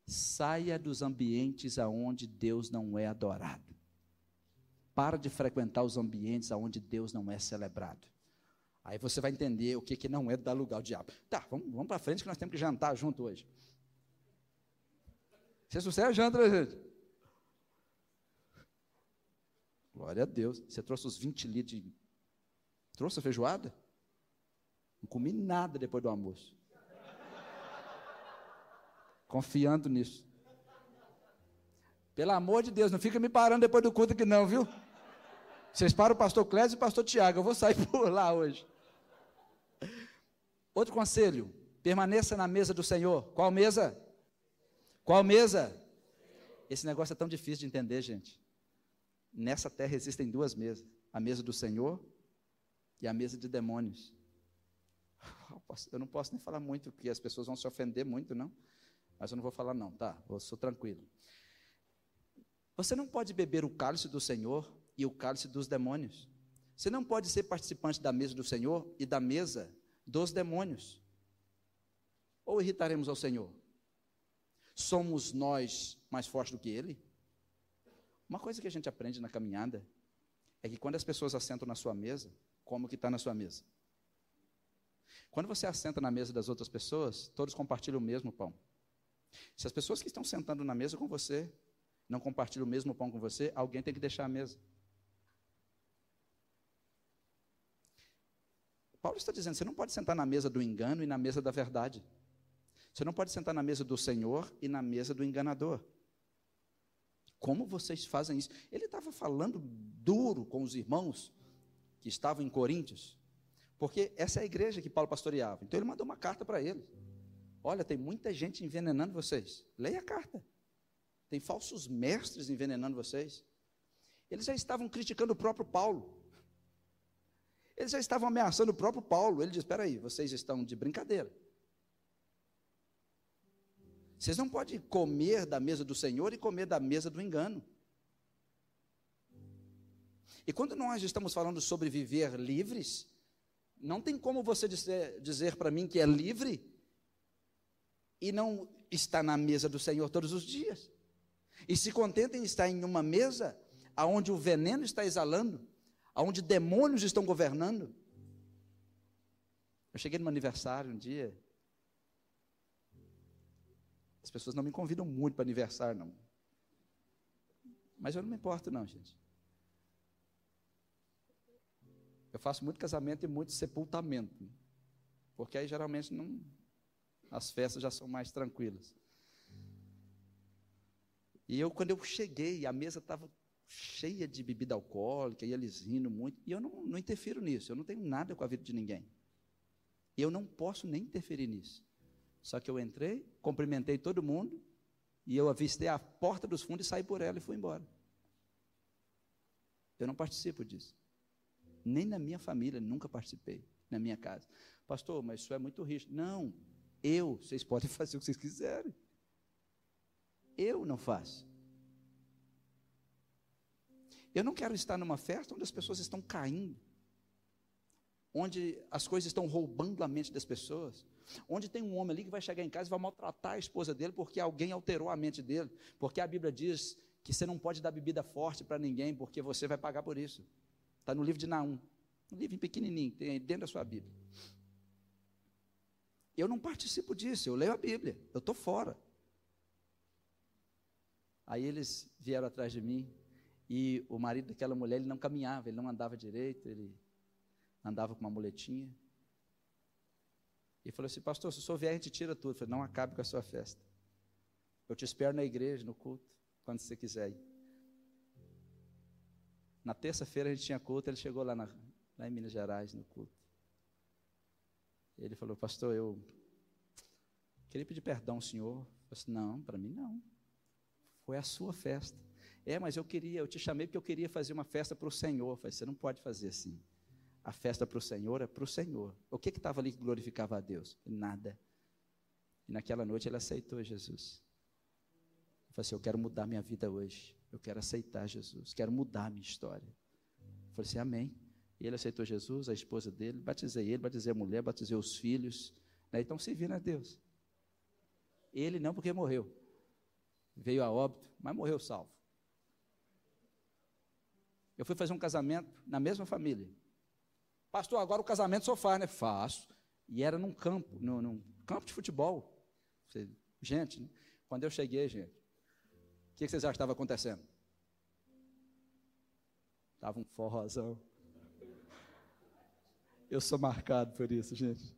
Saia dos ambientes aonde Deus não é adorado. Para de frequentar os ambientes aonde Deus não é celebrado. Aí você vai entender o que, que não é dar lugar ao diabo. Tá, vamos, vamos para frente que nós temos que jantar junto hoje. Se sucesso, janta, né, gente? Glória a Deus. Você trouxe os 20 litros de. Trouxe a feijoada? Não comi nada depois do almoço confiando nisso. Pelo amor de Deus, não fica me parando depois do culto aqui não, viu? Vocês param o pastor Clésio e o pastor Tiago, eu vou sair por lá hoje. Outro conselho, permaneça na mesa do Senhor. Qual mesa? Qual mesa? Esse negócio é tão difícil de entender, gente. Nessa terra existem duas mesas: a mesa do Senhor e a mesa de demônios. Eu não posso nem falar muito, porque as pessoas vão se ofender muito, não. Mas eu não vou falar, não, tá? Eu sou tranquilo. Você não pode beber o cálice do Senhor e o cálice dos demônios. Você não pode ser participante da mesa do Senhor e da mesa dos demônios. Ou irritaremos ao Senhor? Somos nós mais fortes do que Ele? Uma coisa que a gente aprende na caminhada é que quando as pessoas assentam na sua mesa, como que está na sua mesa? Quando você assenta na mesa das outras pessoas, todos compartilham o mesmo pão. Se as pessoas que estão sentando na mesa com você não compartilham o mesmo pão com você, alguém tem que deixar a mesa. Paulo está dizendo: você não pode sentar na mesa do engano e na mesa da verdade. Você não pode sentar na mesa do Senhor e na mesa do enganador. Como vocês fazem isso? Ele estava falando duro com os irmãos que estavam em Coríntios, porque essa é a igreja que Paulo pastoreava. Então ele mandou uma carta para eles. Olha, tem muita gente envenenando vocês. Leia a carta. Tem falsos mestres envenenando vocês. Eles já estavam criticando o próprio Paulo. Eles já estavam ameaçando o próprio Paulo. Ele diz: Espera aí, vocês estão de brincadeira. Vocês não podem comer da mesa do Senhor e comer da mesa do engano. E quando nós estamos falando sobre viver livres, não tem como você dizer, dizer para mim que é livre e não está na mesa do Senhor todos os dias. E se contenta em estar em uma mesa aonde o veneno está exalando, aonde demônios estão governando. Eu cheguei no meu aniversário um dia, as pessoas não me convidam muito para aniversário, não. Mas eu não me importo, não, gente. Eu faço muito casamento e muito sepultamento. Porque aí geralmente não, as festas já são mais tranquilas. E eu, quando eu cheguei, a mesa estava cheia de bebida alcoólica, e eles rindo muito, e eu não, não interfiro nisso, eu não tenho nada com a vida de ninguém. E eu não posso nem interferir nisso. Só que eu entrei, cumprimentei todo mundo, e eu avistei a porta dos fundos e saí por ela e fui embora. Eu não participo disso. Nem na minha família, nunca participei, na minha casa. Pastor, mas isso é muito risco. Não, eu, vocês podem fazer o que vocês quiserem. Eu não faço. Eu não quero estar numa festa onde as pessoas estão caindo, onde as coisas estão roubando a mente das pessoas, Onde tem um homem ali que vai chegar em casa e vai maltratar a esposa dele porque alguém alterou a mente dele. Porque a Bíblia diz que você não pode dar bebida forte para ninguém porque você vai pagar por isso. Está no livro de Naum. Um livro pequenininho, tem dentro da sua Bíblia. Eu não participo disso, eu leio a Bíblia, eu estou fora. Aí eles vieram atrás de mim e o marido daquela mulher ele não caminhava, ele não andava direito, ele andava com uma muletinha. E falou assim: Pastor, se o senhor vier, a gente tira tudo. Eu falei: Não acabe com a sua festa. Eu te espero na igreja, no culto, quando você quiser ir. Na terça-feira a gente tinha culto, ele chegou lá, na, lá em Minas Gerais, no culto. Ele falou: Pastor, eu queria pedir perdão ao senhor. Eu falei assim: Não, para mim não. Foi a sua festa. É, mas eu queria, eu te chamei porque eu queria fazer uma festa para o Senhor. Eu falei: Você não pode fazer assim. A festa para o Senhor é para o Senhor. O que estava ali que glorificava a Deus? Nada. E naquela noite ele aceitou Jesus. Ele falou assim: Eu quero mudar minha vida hoje. Eu quero aceitar Jesus. Quero mudar minha história. Eu falei assim: Amém. E ele aceitou Jesus, a esposa dele. Batizei ele, batizei a mulher, batizei os filhos. Né? Então servindo a Deus. Ele não, porque morreu. Veio a óbito, mas morreu salvo. Eu fui fazer um casamento na mesma família. Pastor, agora o casamento só faz, né? Faço. E era num campo, num, num campo de futebol. Gente, né? quando eu cheguei, gente, o que, que vocês acham que estava acontecendo? Estava um forrozão. Eu sou marcado por isso, gente.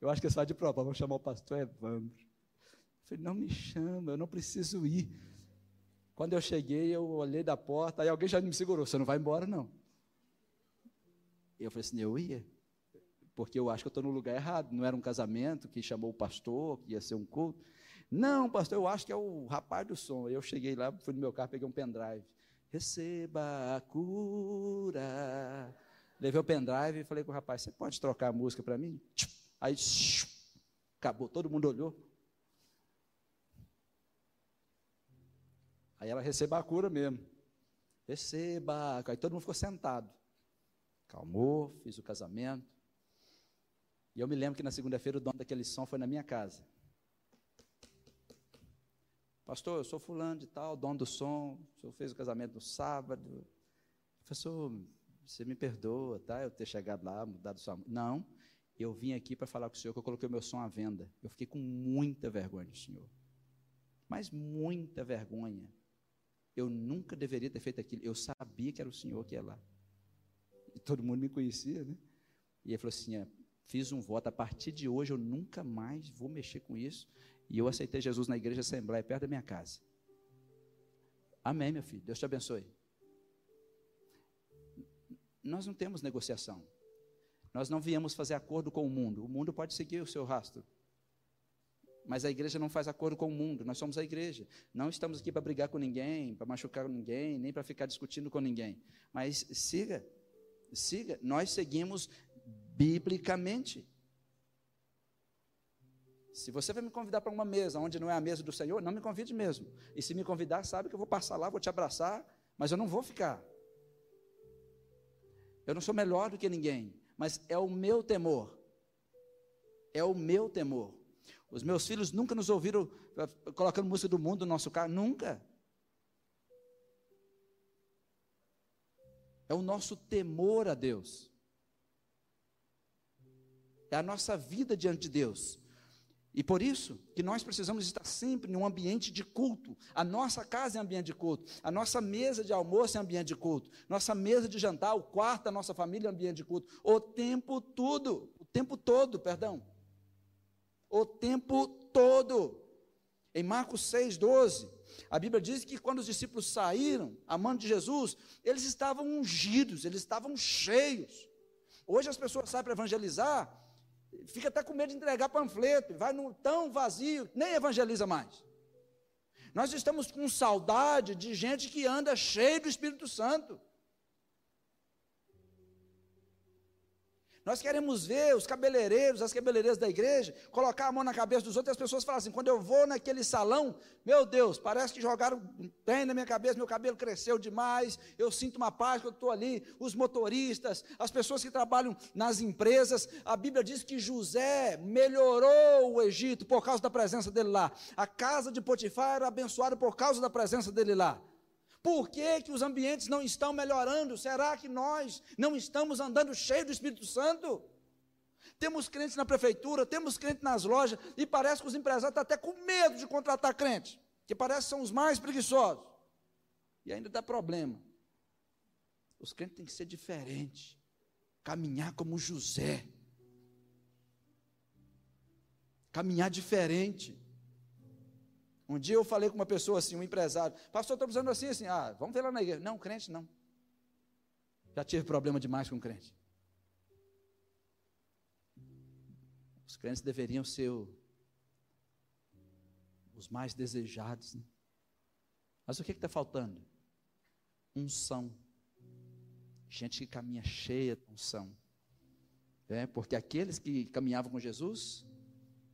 Eu acho que é só de prova. Vamos chamar o pastor Evandro. Eu falei, não me chama, eu não preciso ir. Quando eu cheguei, eu olhei da porta, aí alguém já me segurou. Você não vai embora, não. Eu falei assim, eu ia, porque eu acho que eu estou no lugar errado. Não era um casamento que chamou o pastor, que ia ser um culto. Não, pastor, eu acho que é o rapaz do som. Eu cheguei lá, fui no meu carro, peguei um pendrive. Receba a cura. Levei o pendrive e falei com o rapaz: Você pode trocar a música para mim? Aí, acabou, todo mundo olhou. Aí ela receba a cura mesmo. receba. Aí todo mundo ficou sentado. Calmou, fiz o casamento. E eu me lembro que na segunda-feira o dono daquele som foi na minha casa. Pastor, eu sou fulano de tal, dono do som, o senhor fez o casamento no sábado. Professor, você me perdoa, tá? Eu ter chegado lá, mudado sua. Não, eu vim aqui para falar com o senhor que eu coloquei o meu som à venda. Eu fiquei com muita vergonha do senhor. Mas muita vergonha. Eu nunca deveria ter feito aquilo. Eu sabia que era o senhor que ia lá. E todo mundo me conhecia, né? E ele falou assim: é, fiz um voto, a partir de hoje eu nunca mais vou mexer com isso. E eu aceitei Jesus na igreja Assembleia, perto da minha casa. Amém, meu filho. Deus te abençoe. Nós não temos negociação. Nós não viemos fazer acordo com o mundo. O mundo pode seguir o seu rastro. Mas a igreja não faz acordo com o mundo. Nós somos a igreja. Não estamos aqui para brigar com ninguém, para machucar ninguém, nem para ficar discutindo com ninguém. Mas siga, siga. Nós seguimos biblicamente. Se você vai me convidar para uma mesa onde não é a mesa do Senhor, não me convide mesmo. E se me convidar, sabe que eu vou passar lá, vou te abraçar, mas eu não vou ficar. Eu não sou melhor do que ninguém, mas é o meu temor. É o meu temor. Os meus filhos nunca nos ouviram eh, colocando música do mundo no nosso carro, nunca. É o nosso temor a Deus. É a nossa vida diante de Deus. E por isso que nós precisamos estar sempre em um ambiente de culto. A nossa casa é ambiente de culto. A nossa mesa de almoço é ambiente de culto. Nossa mesa de jantar, o quarto da nossa família é ambiente de culto. O tempo todo, o tempo todo, perdão. O tempo todo. Em Marcos 6, 12, a Bíblia diz que quando os discípulos saíram, amando de Jesus, eles estavam ungidos, eles estavam cheios. Hoje as pessoas saem para evangelizar, fica até com medo de entregar panfleto, vai no tão vazio, nem evangeliza mais. Nós estamos com saudade de gente que anda cheio do Espírito Santo. Nós queremos ver os cabeleireiros, as cabeleireiras da igreja, colocar a mão na cabeça dos outros e as pessoas falam assim: quando eu vou naquele salão, meu Deus, parece que jogaram bem na minha cabeça, meu cabelo cresceu demais, eu sinto uma paz quando estou ali. Os motoristas, as pessoas que trabalham nas empresas, a Bíblia diz que José melhorou o Egito por causa da presença dele lá. A casa de Potifar era abençoada por causa da presença dele lá. Por que, que os ambientes não estão melhorando? Será que nós não estamos andando cheio do Espírito Santo? Temos crentes na prefeitura, temos crentes nas lojas, e parece que os empresários estão até com medo de contratar crente, que parece que são os mais preguiçosos. E ainda dá problema. Os crentes têm que ser diferentes, caminhar como José, caminhar diferente. Um dia eu falei com uma pessoa assim, um empresário, pastor, estou precisando assim, assim, ah, vamos ver lá na igreja. Não, crente não. Já tive problema demais com crente. Os crentes deveriam ser o, os mais desejados. Né? Mas o que está faltando? Unção. Gente que caminha cheia de unção. É, porque aqueles que caminhavam com Jesus,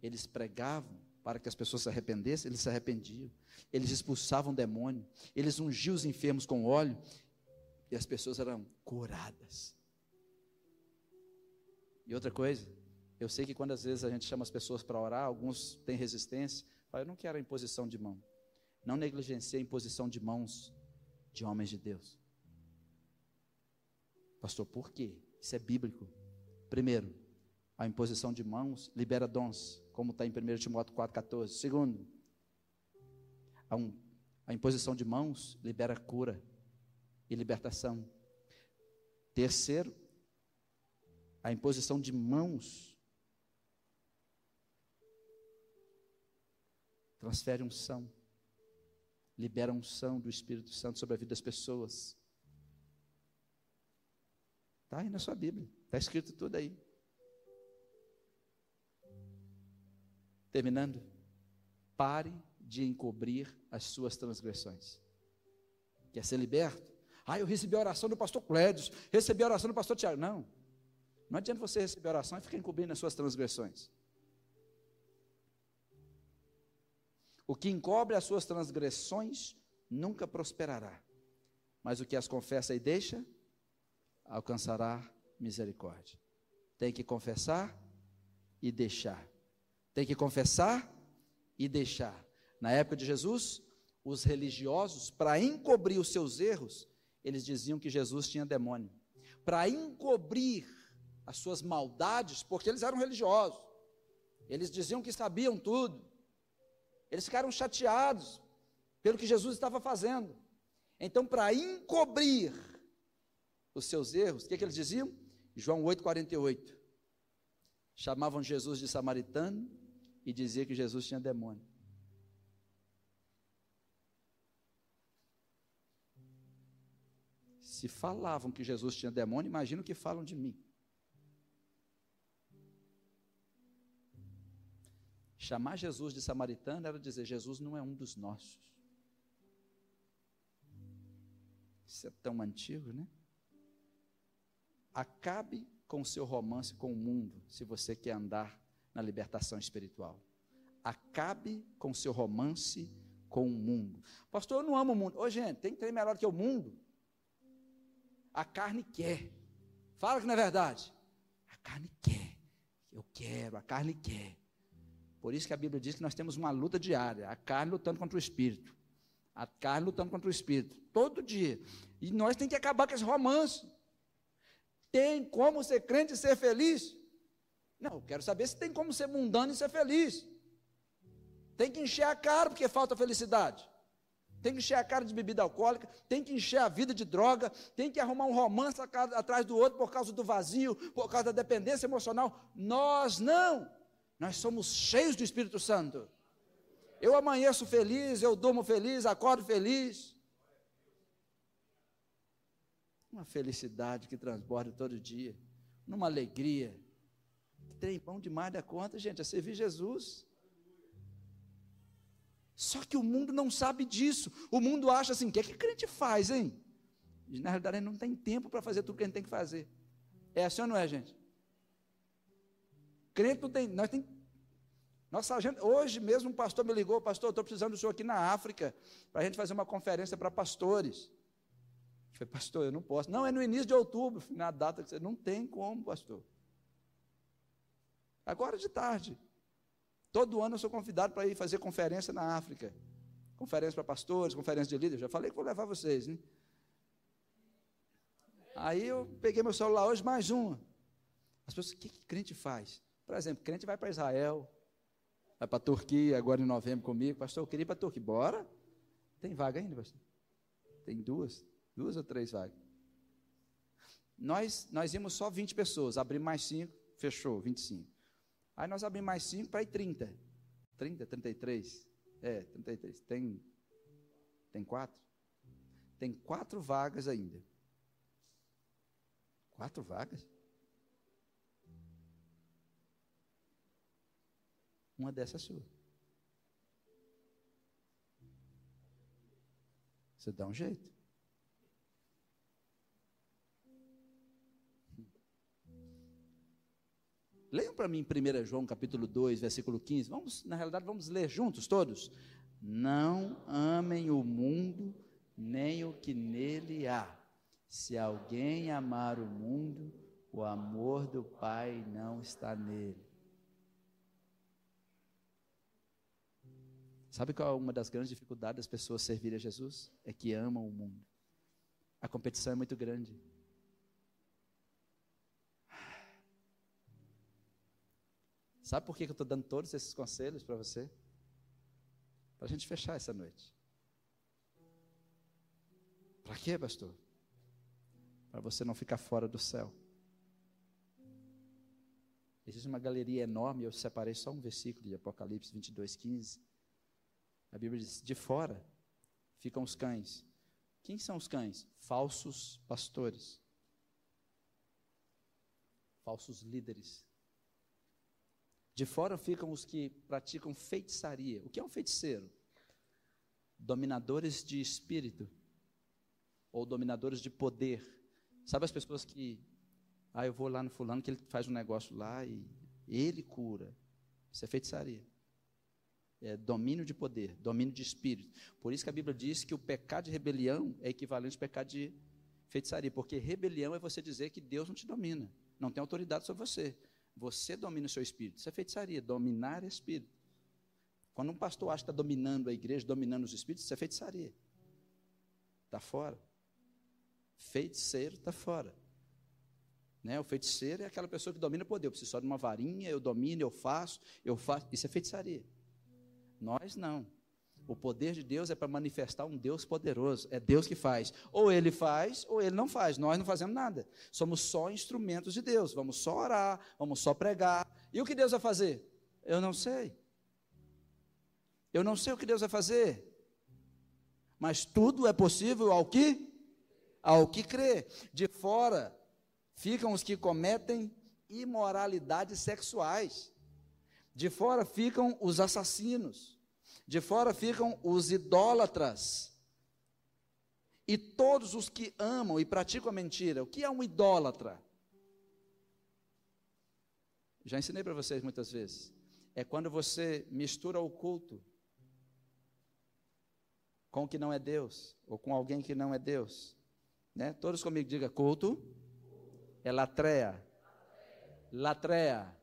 eles pregavam para que as pessoas se arrependessem, eles se arrependiam. Eles expulsavam o demônio, eles ungiam os enfermos com óleo e as pessoas eram curadas. E outra coisa, eu sei que quando às vezes a gente chama as pessoas para orar, alguns têm resistência, falam, eu não quero a imposição de mão. Não negligencie a imposição de mãos de homens de Deus. Pastor, por quê? Isso é bíblico. Primeiro, a imposição de mãos libera dons como está em 1 Timóteo 4,14. Segundo, a, um, a imposição de mãos libera cura e libertação. Terceiro, a imposição de mãos transfere unção, libera unção do Espírito Santo sobre a vida das pessoas. Está aí na sua Bíblia, está escrito tudo aí. Terminando, pare de encobrir as suas transgressões. Quer ser liberto? Ah, eu recebi a oração do pastor Clédios, recebi a oração do pastor Tiago. Não, não adianta você receber a oração e ficar encobrindo as suas transgressões. O que encobre as suas transgressões nunca prosperará. mas o que as confessa e deixa, alcançará misericórdia. Tem que confessar e deixar. Tem que confessar e deixar. Na época de Jesus, os religiosos, para encobrir os seus erros, eles diziam que Jesus tinha demônio. Para encobrir as suas maldades, porque eles eram religiosos. Eles diziam que sabiam tudo. Eles ficaram chateados pelo que Jesus estava fazendo. Então, para encobrir os seus erros, o que, que eles diziam? João 8,48. Chamavam Jesus de samaritano e diziam que Jesus tinha demônio. Se falavam que Jesus tinha demônio, imagina o que falam de mim. Chamar Jesus de samaritano era dizer: Jesus não é um dos nossos. Isso é tão antigo, né? Acabe com o seu romance com o mundo, se você quer andar na libertação espiritual. Acabe com seu romance com o mundo. Pastor, eu não amo o mundo. Ô, gente, tem trem melhor que o mundo. A carne quer. Fala que não é verdade. A carne quer. Eu quero, a carne quer. Por isso que a Bíblia diz que nós temos uma luta diária. A carne lutando contra o espírito. A carne lutando contra o espírito, todo dia. E nós temos que acabar com esse romance. Tem como ser crente e ser feliz? Não, eu quero saber se tem como ser mundano e ser feliz. Tem que encher a cara porque falta felicidade. Tem que encher a cara de bebida alcoólica, tem que encher a vida de droga, tem que arrumar um romance atrás do outro por causa do vazio, por causa da dependência emocional. Nós não. Nós somos cheios do Espírito Santo. Eu amanheço feliz, eu durmo feliz, acordo feliz. Uma felicidade que transborda todo dia, numa alegria. Tem pão demais da conta, gente, é servir Jesus. Só que o mundo não sabe disso. O mundo acha assim: o que é que crente faz, hein? Na realidade, não tem tempo para fazer tudo que a gente tem que fazer. É assim ou não é, gente? Crente não tem. Nós tem nossa agenda, hoje mesmo um pastor me ligou, pastor, estou precisando do senhor aqui na África, para a gente fazer uma conferência para pastores. Eu falei, pastor, eu não posso. Não, é no início de outubro, na data que você. Não tem como, pastor. Agora de tarde. Todo ano eu sou convidado para ir fazer conferência na África. Conferência para pastores, conferência de líderes. Já falei que vou levar vocês, né? Aí eu peguei meu celular hoje, mais uma. As pessoas, o que, que crente faz? Por exemplo, crente vai para Israel, vai para a Turquia agora em novembro comigo. Pastor, eu queria ir para a Turquia. Bora? Tem vaga ainda, pastor? Tem duas, duas ou três vagas. Nós, nós íamos só 20 pessoas, abrimos mais cinco, fechou, 25. Aí nós abrimos mais cinco para ir 30. 30, 33. É, 33. Tem, tem quatro? Tem quatro vagas ainda. Quatro vagas? Uma dessas é sua. Você dá um jeito. Leiam para mim 1 João capítulo 2, versículo 15. Vamos, na realidade, vamos ler juntos todos. Não amem o mundo, nem o que nele há. Se alguém amar o mundo, o amor do Pai não está nele. Sabe qual é uma das grandes dificuldades das pessoas servirem a Jesus? É que amam o mundo. A competição é muito grande. Sabe por que eu estou dando todos esses conselhos para você? Para a gente fechar essa noite. Para quê, pastor? Para você não ficar fora do céu. Existe uma galeria enorme, eu separei só um versículo de Apocalipse 22, 15 a Bíblia diz: de fora ficam os cães. Quem são os cães? Falsos pastores. Falsos líderes. De fora ficam os que praticam feitiçaria. O que é um feiticeiro? Dominadores de espírito. Ou dominadores de poder. Sabe as pessoas que. Ah, eu vou lá no fulano que ele faz um negócio lá e ele cura. Isso é feitiçaria. é domínio de poder, domínio de espírito. Por isso que a Bíblia diz que o pecado de rebelião é equivalente ao pecado de feitiçaria, porque rebelião é você dizer que Deus não te domina, não tem autoridade sobre você. Você domina o seu espírito. Isso é feitiçaria, dominar espírito. Quando um pastor acha que está dominando a igreja, dominando os espíritos, isso é feitiçaria. Está fora. Feiticeiro está fora. Né? O feiticeiro é aquela pessoa que domina o poder. Eu preciso só de uma varinha, eu domino, eu faço, eu faço. Isso é feitiçaria. Nós não. O poder de Deus é para manifestar um Deus poderoso. É Deus que faz. Ou ele faz, ou ele não faz. Nós não fazemos nada. Somos só instrumentos de Deus. Vamos só orar, vamos só pregar. E o que Deus vai fazer? Eu não sei. Eu não sei o que Deus vai fazer. Mas tudo é possível ao que? Ao que crê. De fora ficam os que cometem imoralidades sexuais. De fora ficam os assassinos. De fora ficam os idólatras. E todos os que amam e praticam a mentira. O que é um idólatra? Já ensinei para vocês muitas vezes. É quando você mistura o culto com o que não é Deus, ou com alguém que não é Deus. Né? Todos comigo, diga culto, é latreia. Latreia.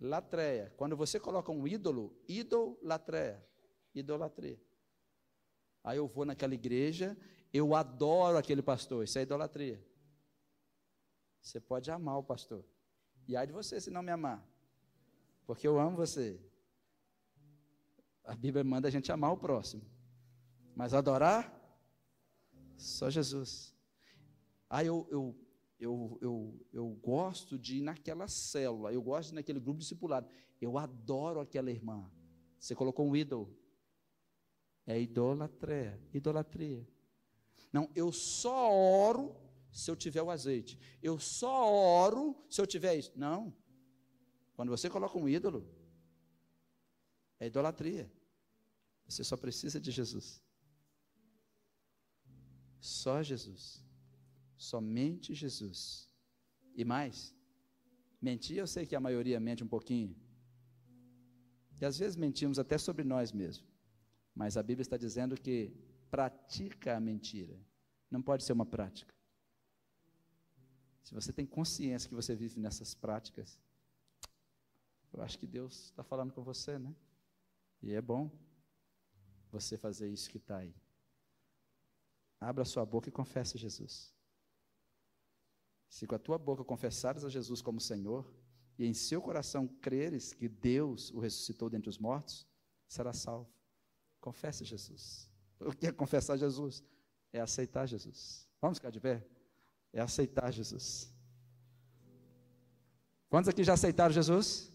Latreia. Quando você coloca um ídolo, idolatreia. Idolatria. Aí eu vou naquela igreja, eu adoro aquele pastor. Isso é idolatria. Você pode amar o pastor. E ai de você se não me amar. Porque eu amo você. A Bíblia manda a gente amar o próximo. Mas adorar? Só Jesus. Ah, eu, eu, eu, eu, eu gosto de ir naquela célula, eu gosto de ir naquele grupo discipulado. Eu adoro aquela irmã. Você colocou um ídolo. É idolatria. Idolatria. Não, eu só oro se eu tiver o azeite. Eu só oro se eu tiver isso. Não. Quando você coloca um ídolo, é idolatria. Você só precisa de Jesus. Só Jesus. Somente Jesus. E mais, mentir, eu sei que a maioria mente um pouquinho. E às vezes mentimos até sobre nós mesmos. Mas a Bíblia está dizendo que pratica a mentira. Não pode ser uma prática. Se você tem consciência que você vive nessas práticas, eu acho que Deus está falando com você, né? E é bom você fazer isso que está aí. Abra sua boca e confesse Jesus. Se com a tua boca confessares a Jesus como Senhor, e em seu coração creres que Deus o ressuscitou dentre os mortos, será salvo. Confesse Jesus. O que é confessar Jesus? É aceitar Jesus. Vamos ficar de pé? É aceitar Jesus. Quantos aqui já aceitaram Jesus?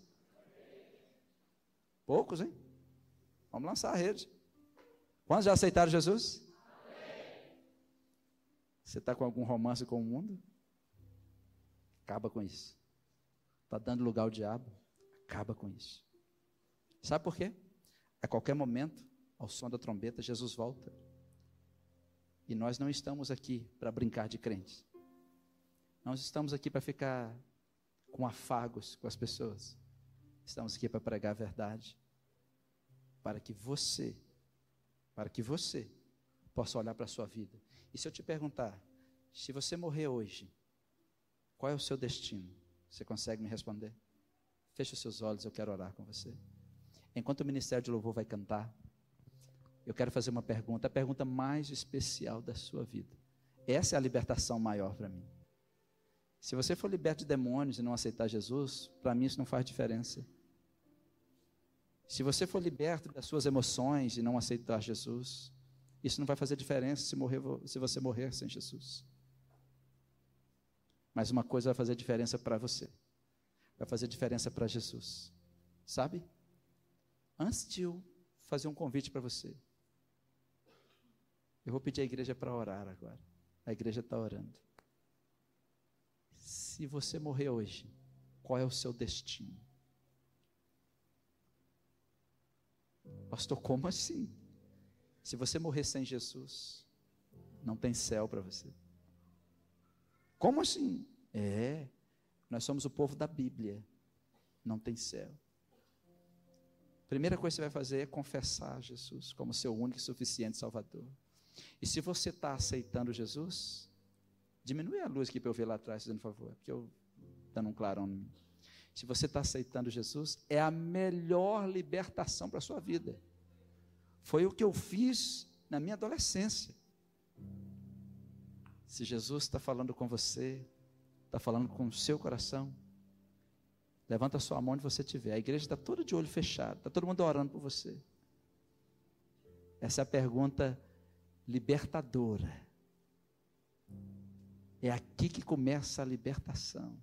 Poucos, hein? Vamos lançar a rede. Quantos já aceitaram Jesus? Você está com algum romance com o mundo? Acaba com isso. Está dando lugar ao diabo? Acaba com isso. Sabe por quê? A qualquer momento, ao som da trombeta, Jesus volta. E nós não estamos aqui para brincar de crentes. Nós estamos aqui para ficar com afagos com as pessoas. Estamos aqui para pregar a verdade. Para que você, para que você possa olhar para a sua vida. E se eu te perguntar, se você morrer hoje, qual é o seu destino? Você consegue me responder? Feche os seus olhos, eu quero orar com você. Enquanto o Ministério de Louvor vai cantar, eu quero fazer uma pergunta, a pergunta mais especial da sua vida. Essa é a libertação maior para mim. Se você for liberto de demônios e não aceitar Jesus, para mim isso não faz diferença. Se você for liberto das suas emoções e não aceitar Jesus, isso não vai fazer diferença se, morrer, se você morrer sem Jesus. Mas uma coisa vai fazer diferença para você. Vai fazer diferença para Jesus. Sabe? Antes de eu fazer um convite para você, eu vou pedir à igreja para orar agora. A igreja está orando. Se você morrer hoje, qual é o seu destino? Pastor, como assim? Se você morrer sem Jesus, não tem céu para você. Como assim? É, nós somos o povo da Bíblia. Não tem céu. primeira coisa que você vai fazer é confessar Jesus como seu único e suficiente Salvador. E se você está aceitando Jesus, diminui a luz aqui para eu ver lá atrás, fazendo favor, porque eu dando um clarão. Se você está aceitando Jesus, é a melhor libertação para a sua vida. Foi o que eu fiz na minha adolescência. Se Jesus está falando com você, está falando com o seu coração, levanta a sua mão onde você estiver. A igreja está toda de olho fechado, está todo mundo orando por você. Essa é a pergunta libertadora. É aqui que começa a libertação.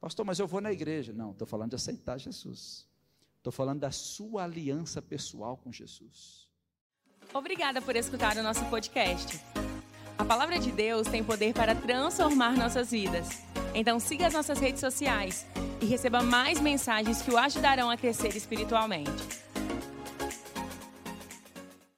Pastor, mas eu vou na igreja. Não, estou falando de aceitar Jesus. Estou falando da sua aliança pessoal com Jesus. Obrigada por escutar o nosso podcast. A palavra de Deus tem poder para transformar nossas vidas. Então siga as nossas redes sociais e receba mais mensagens que o ajudarão a crescer espiritualmente.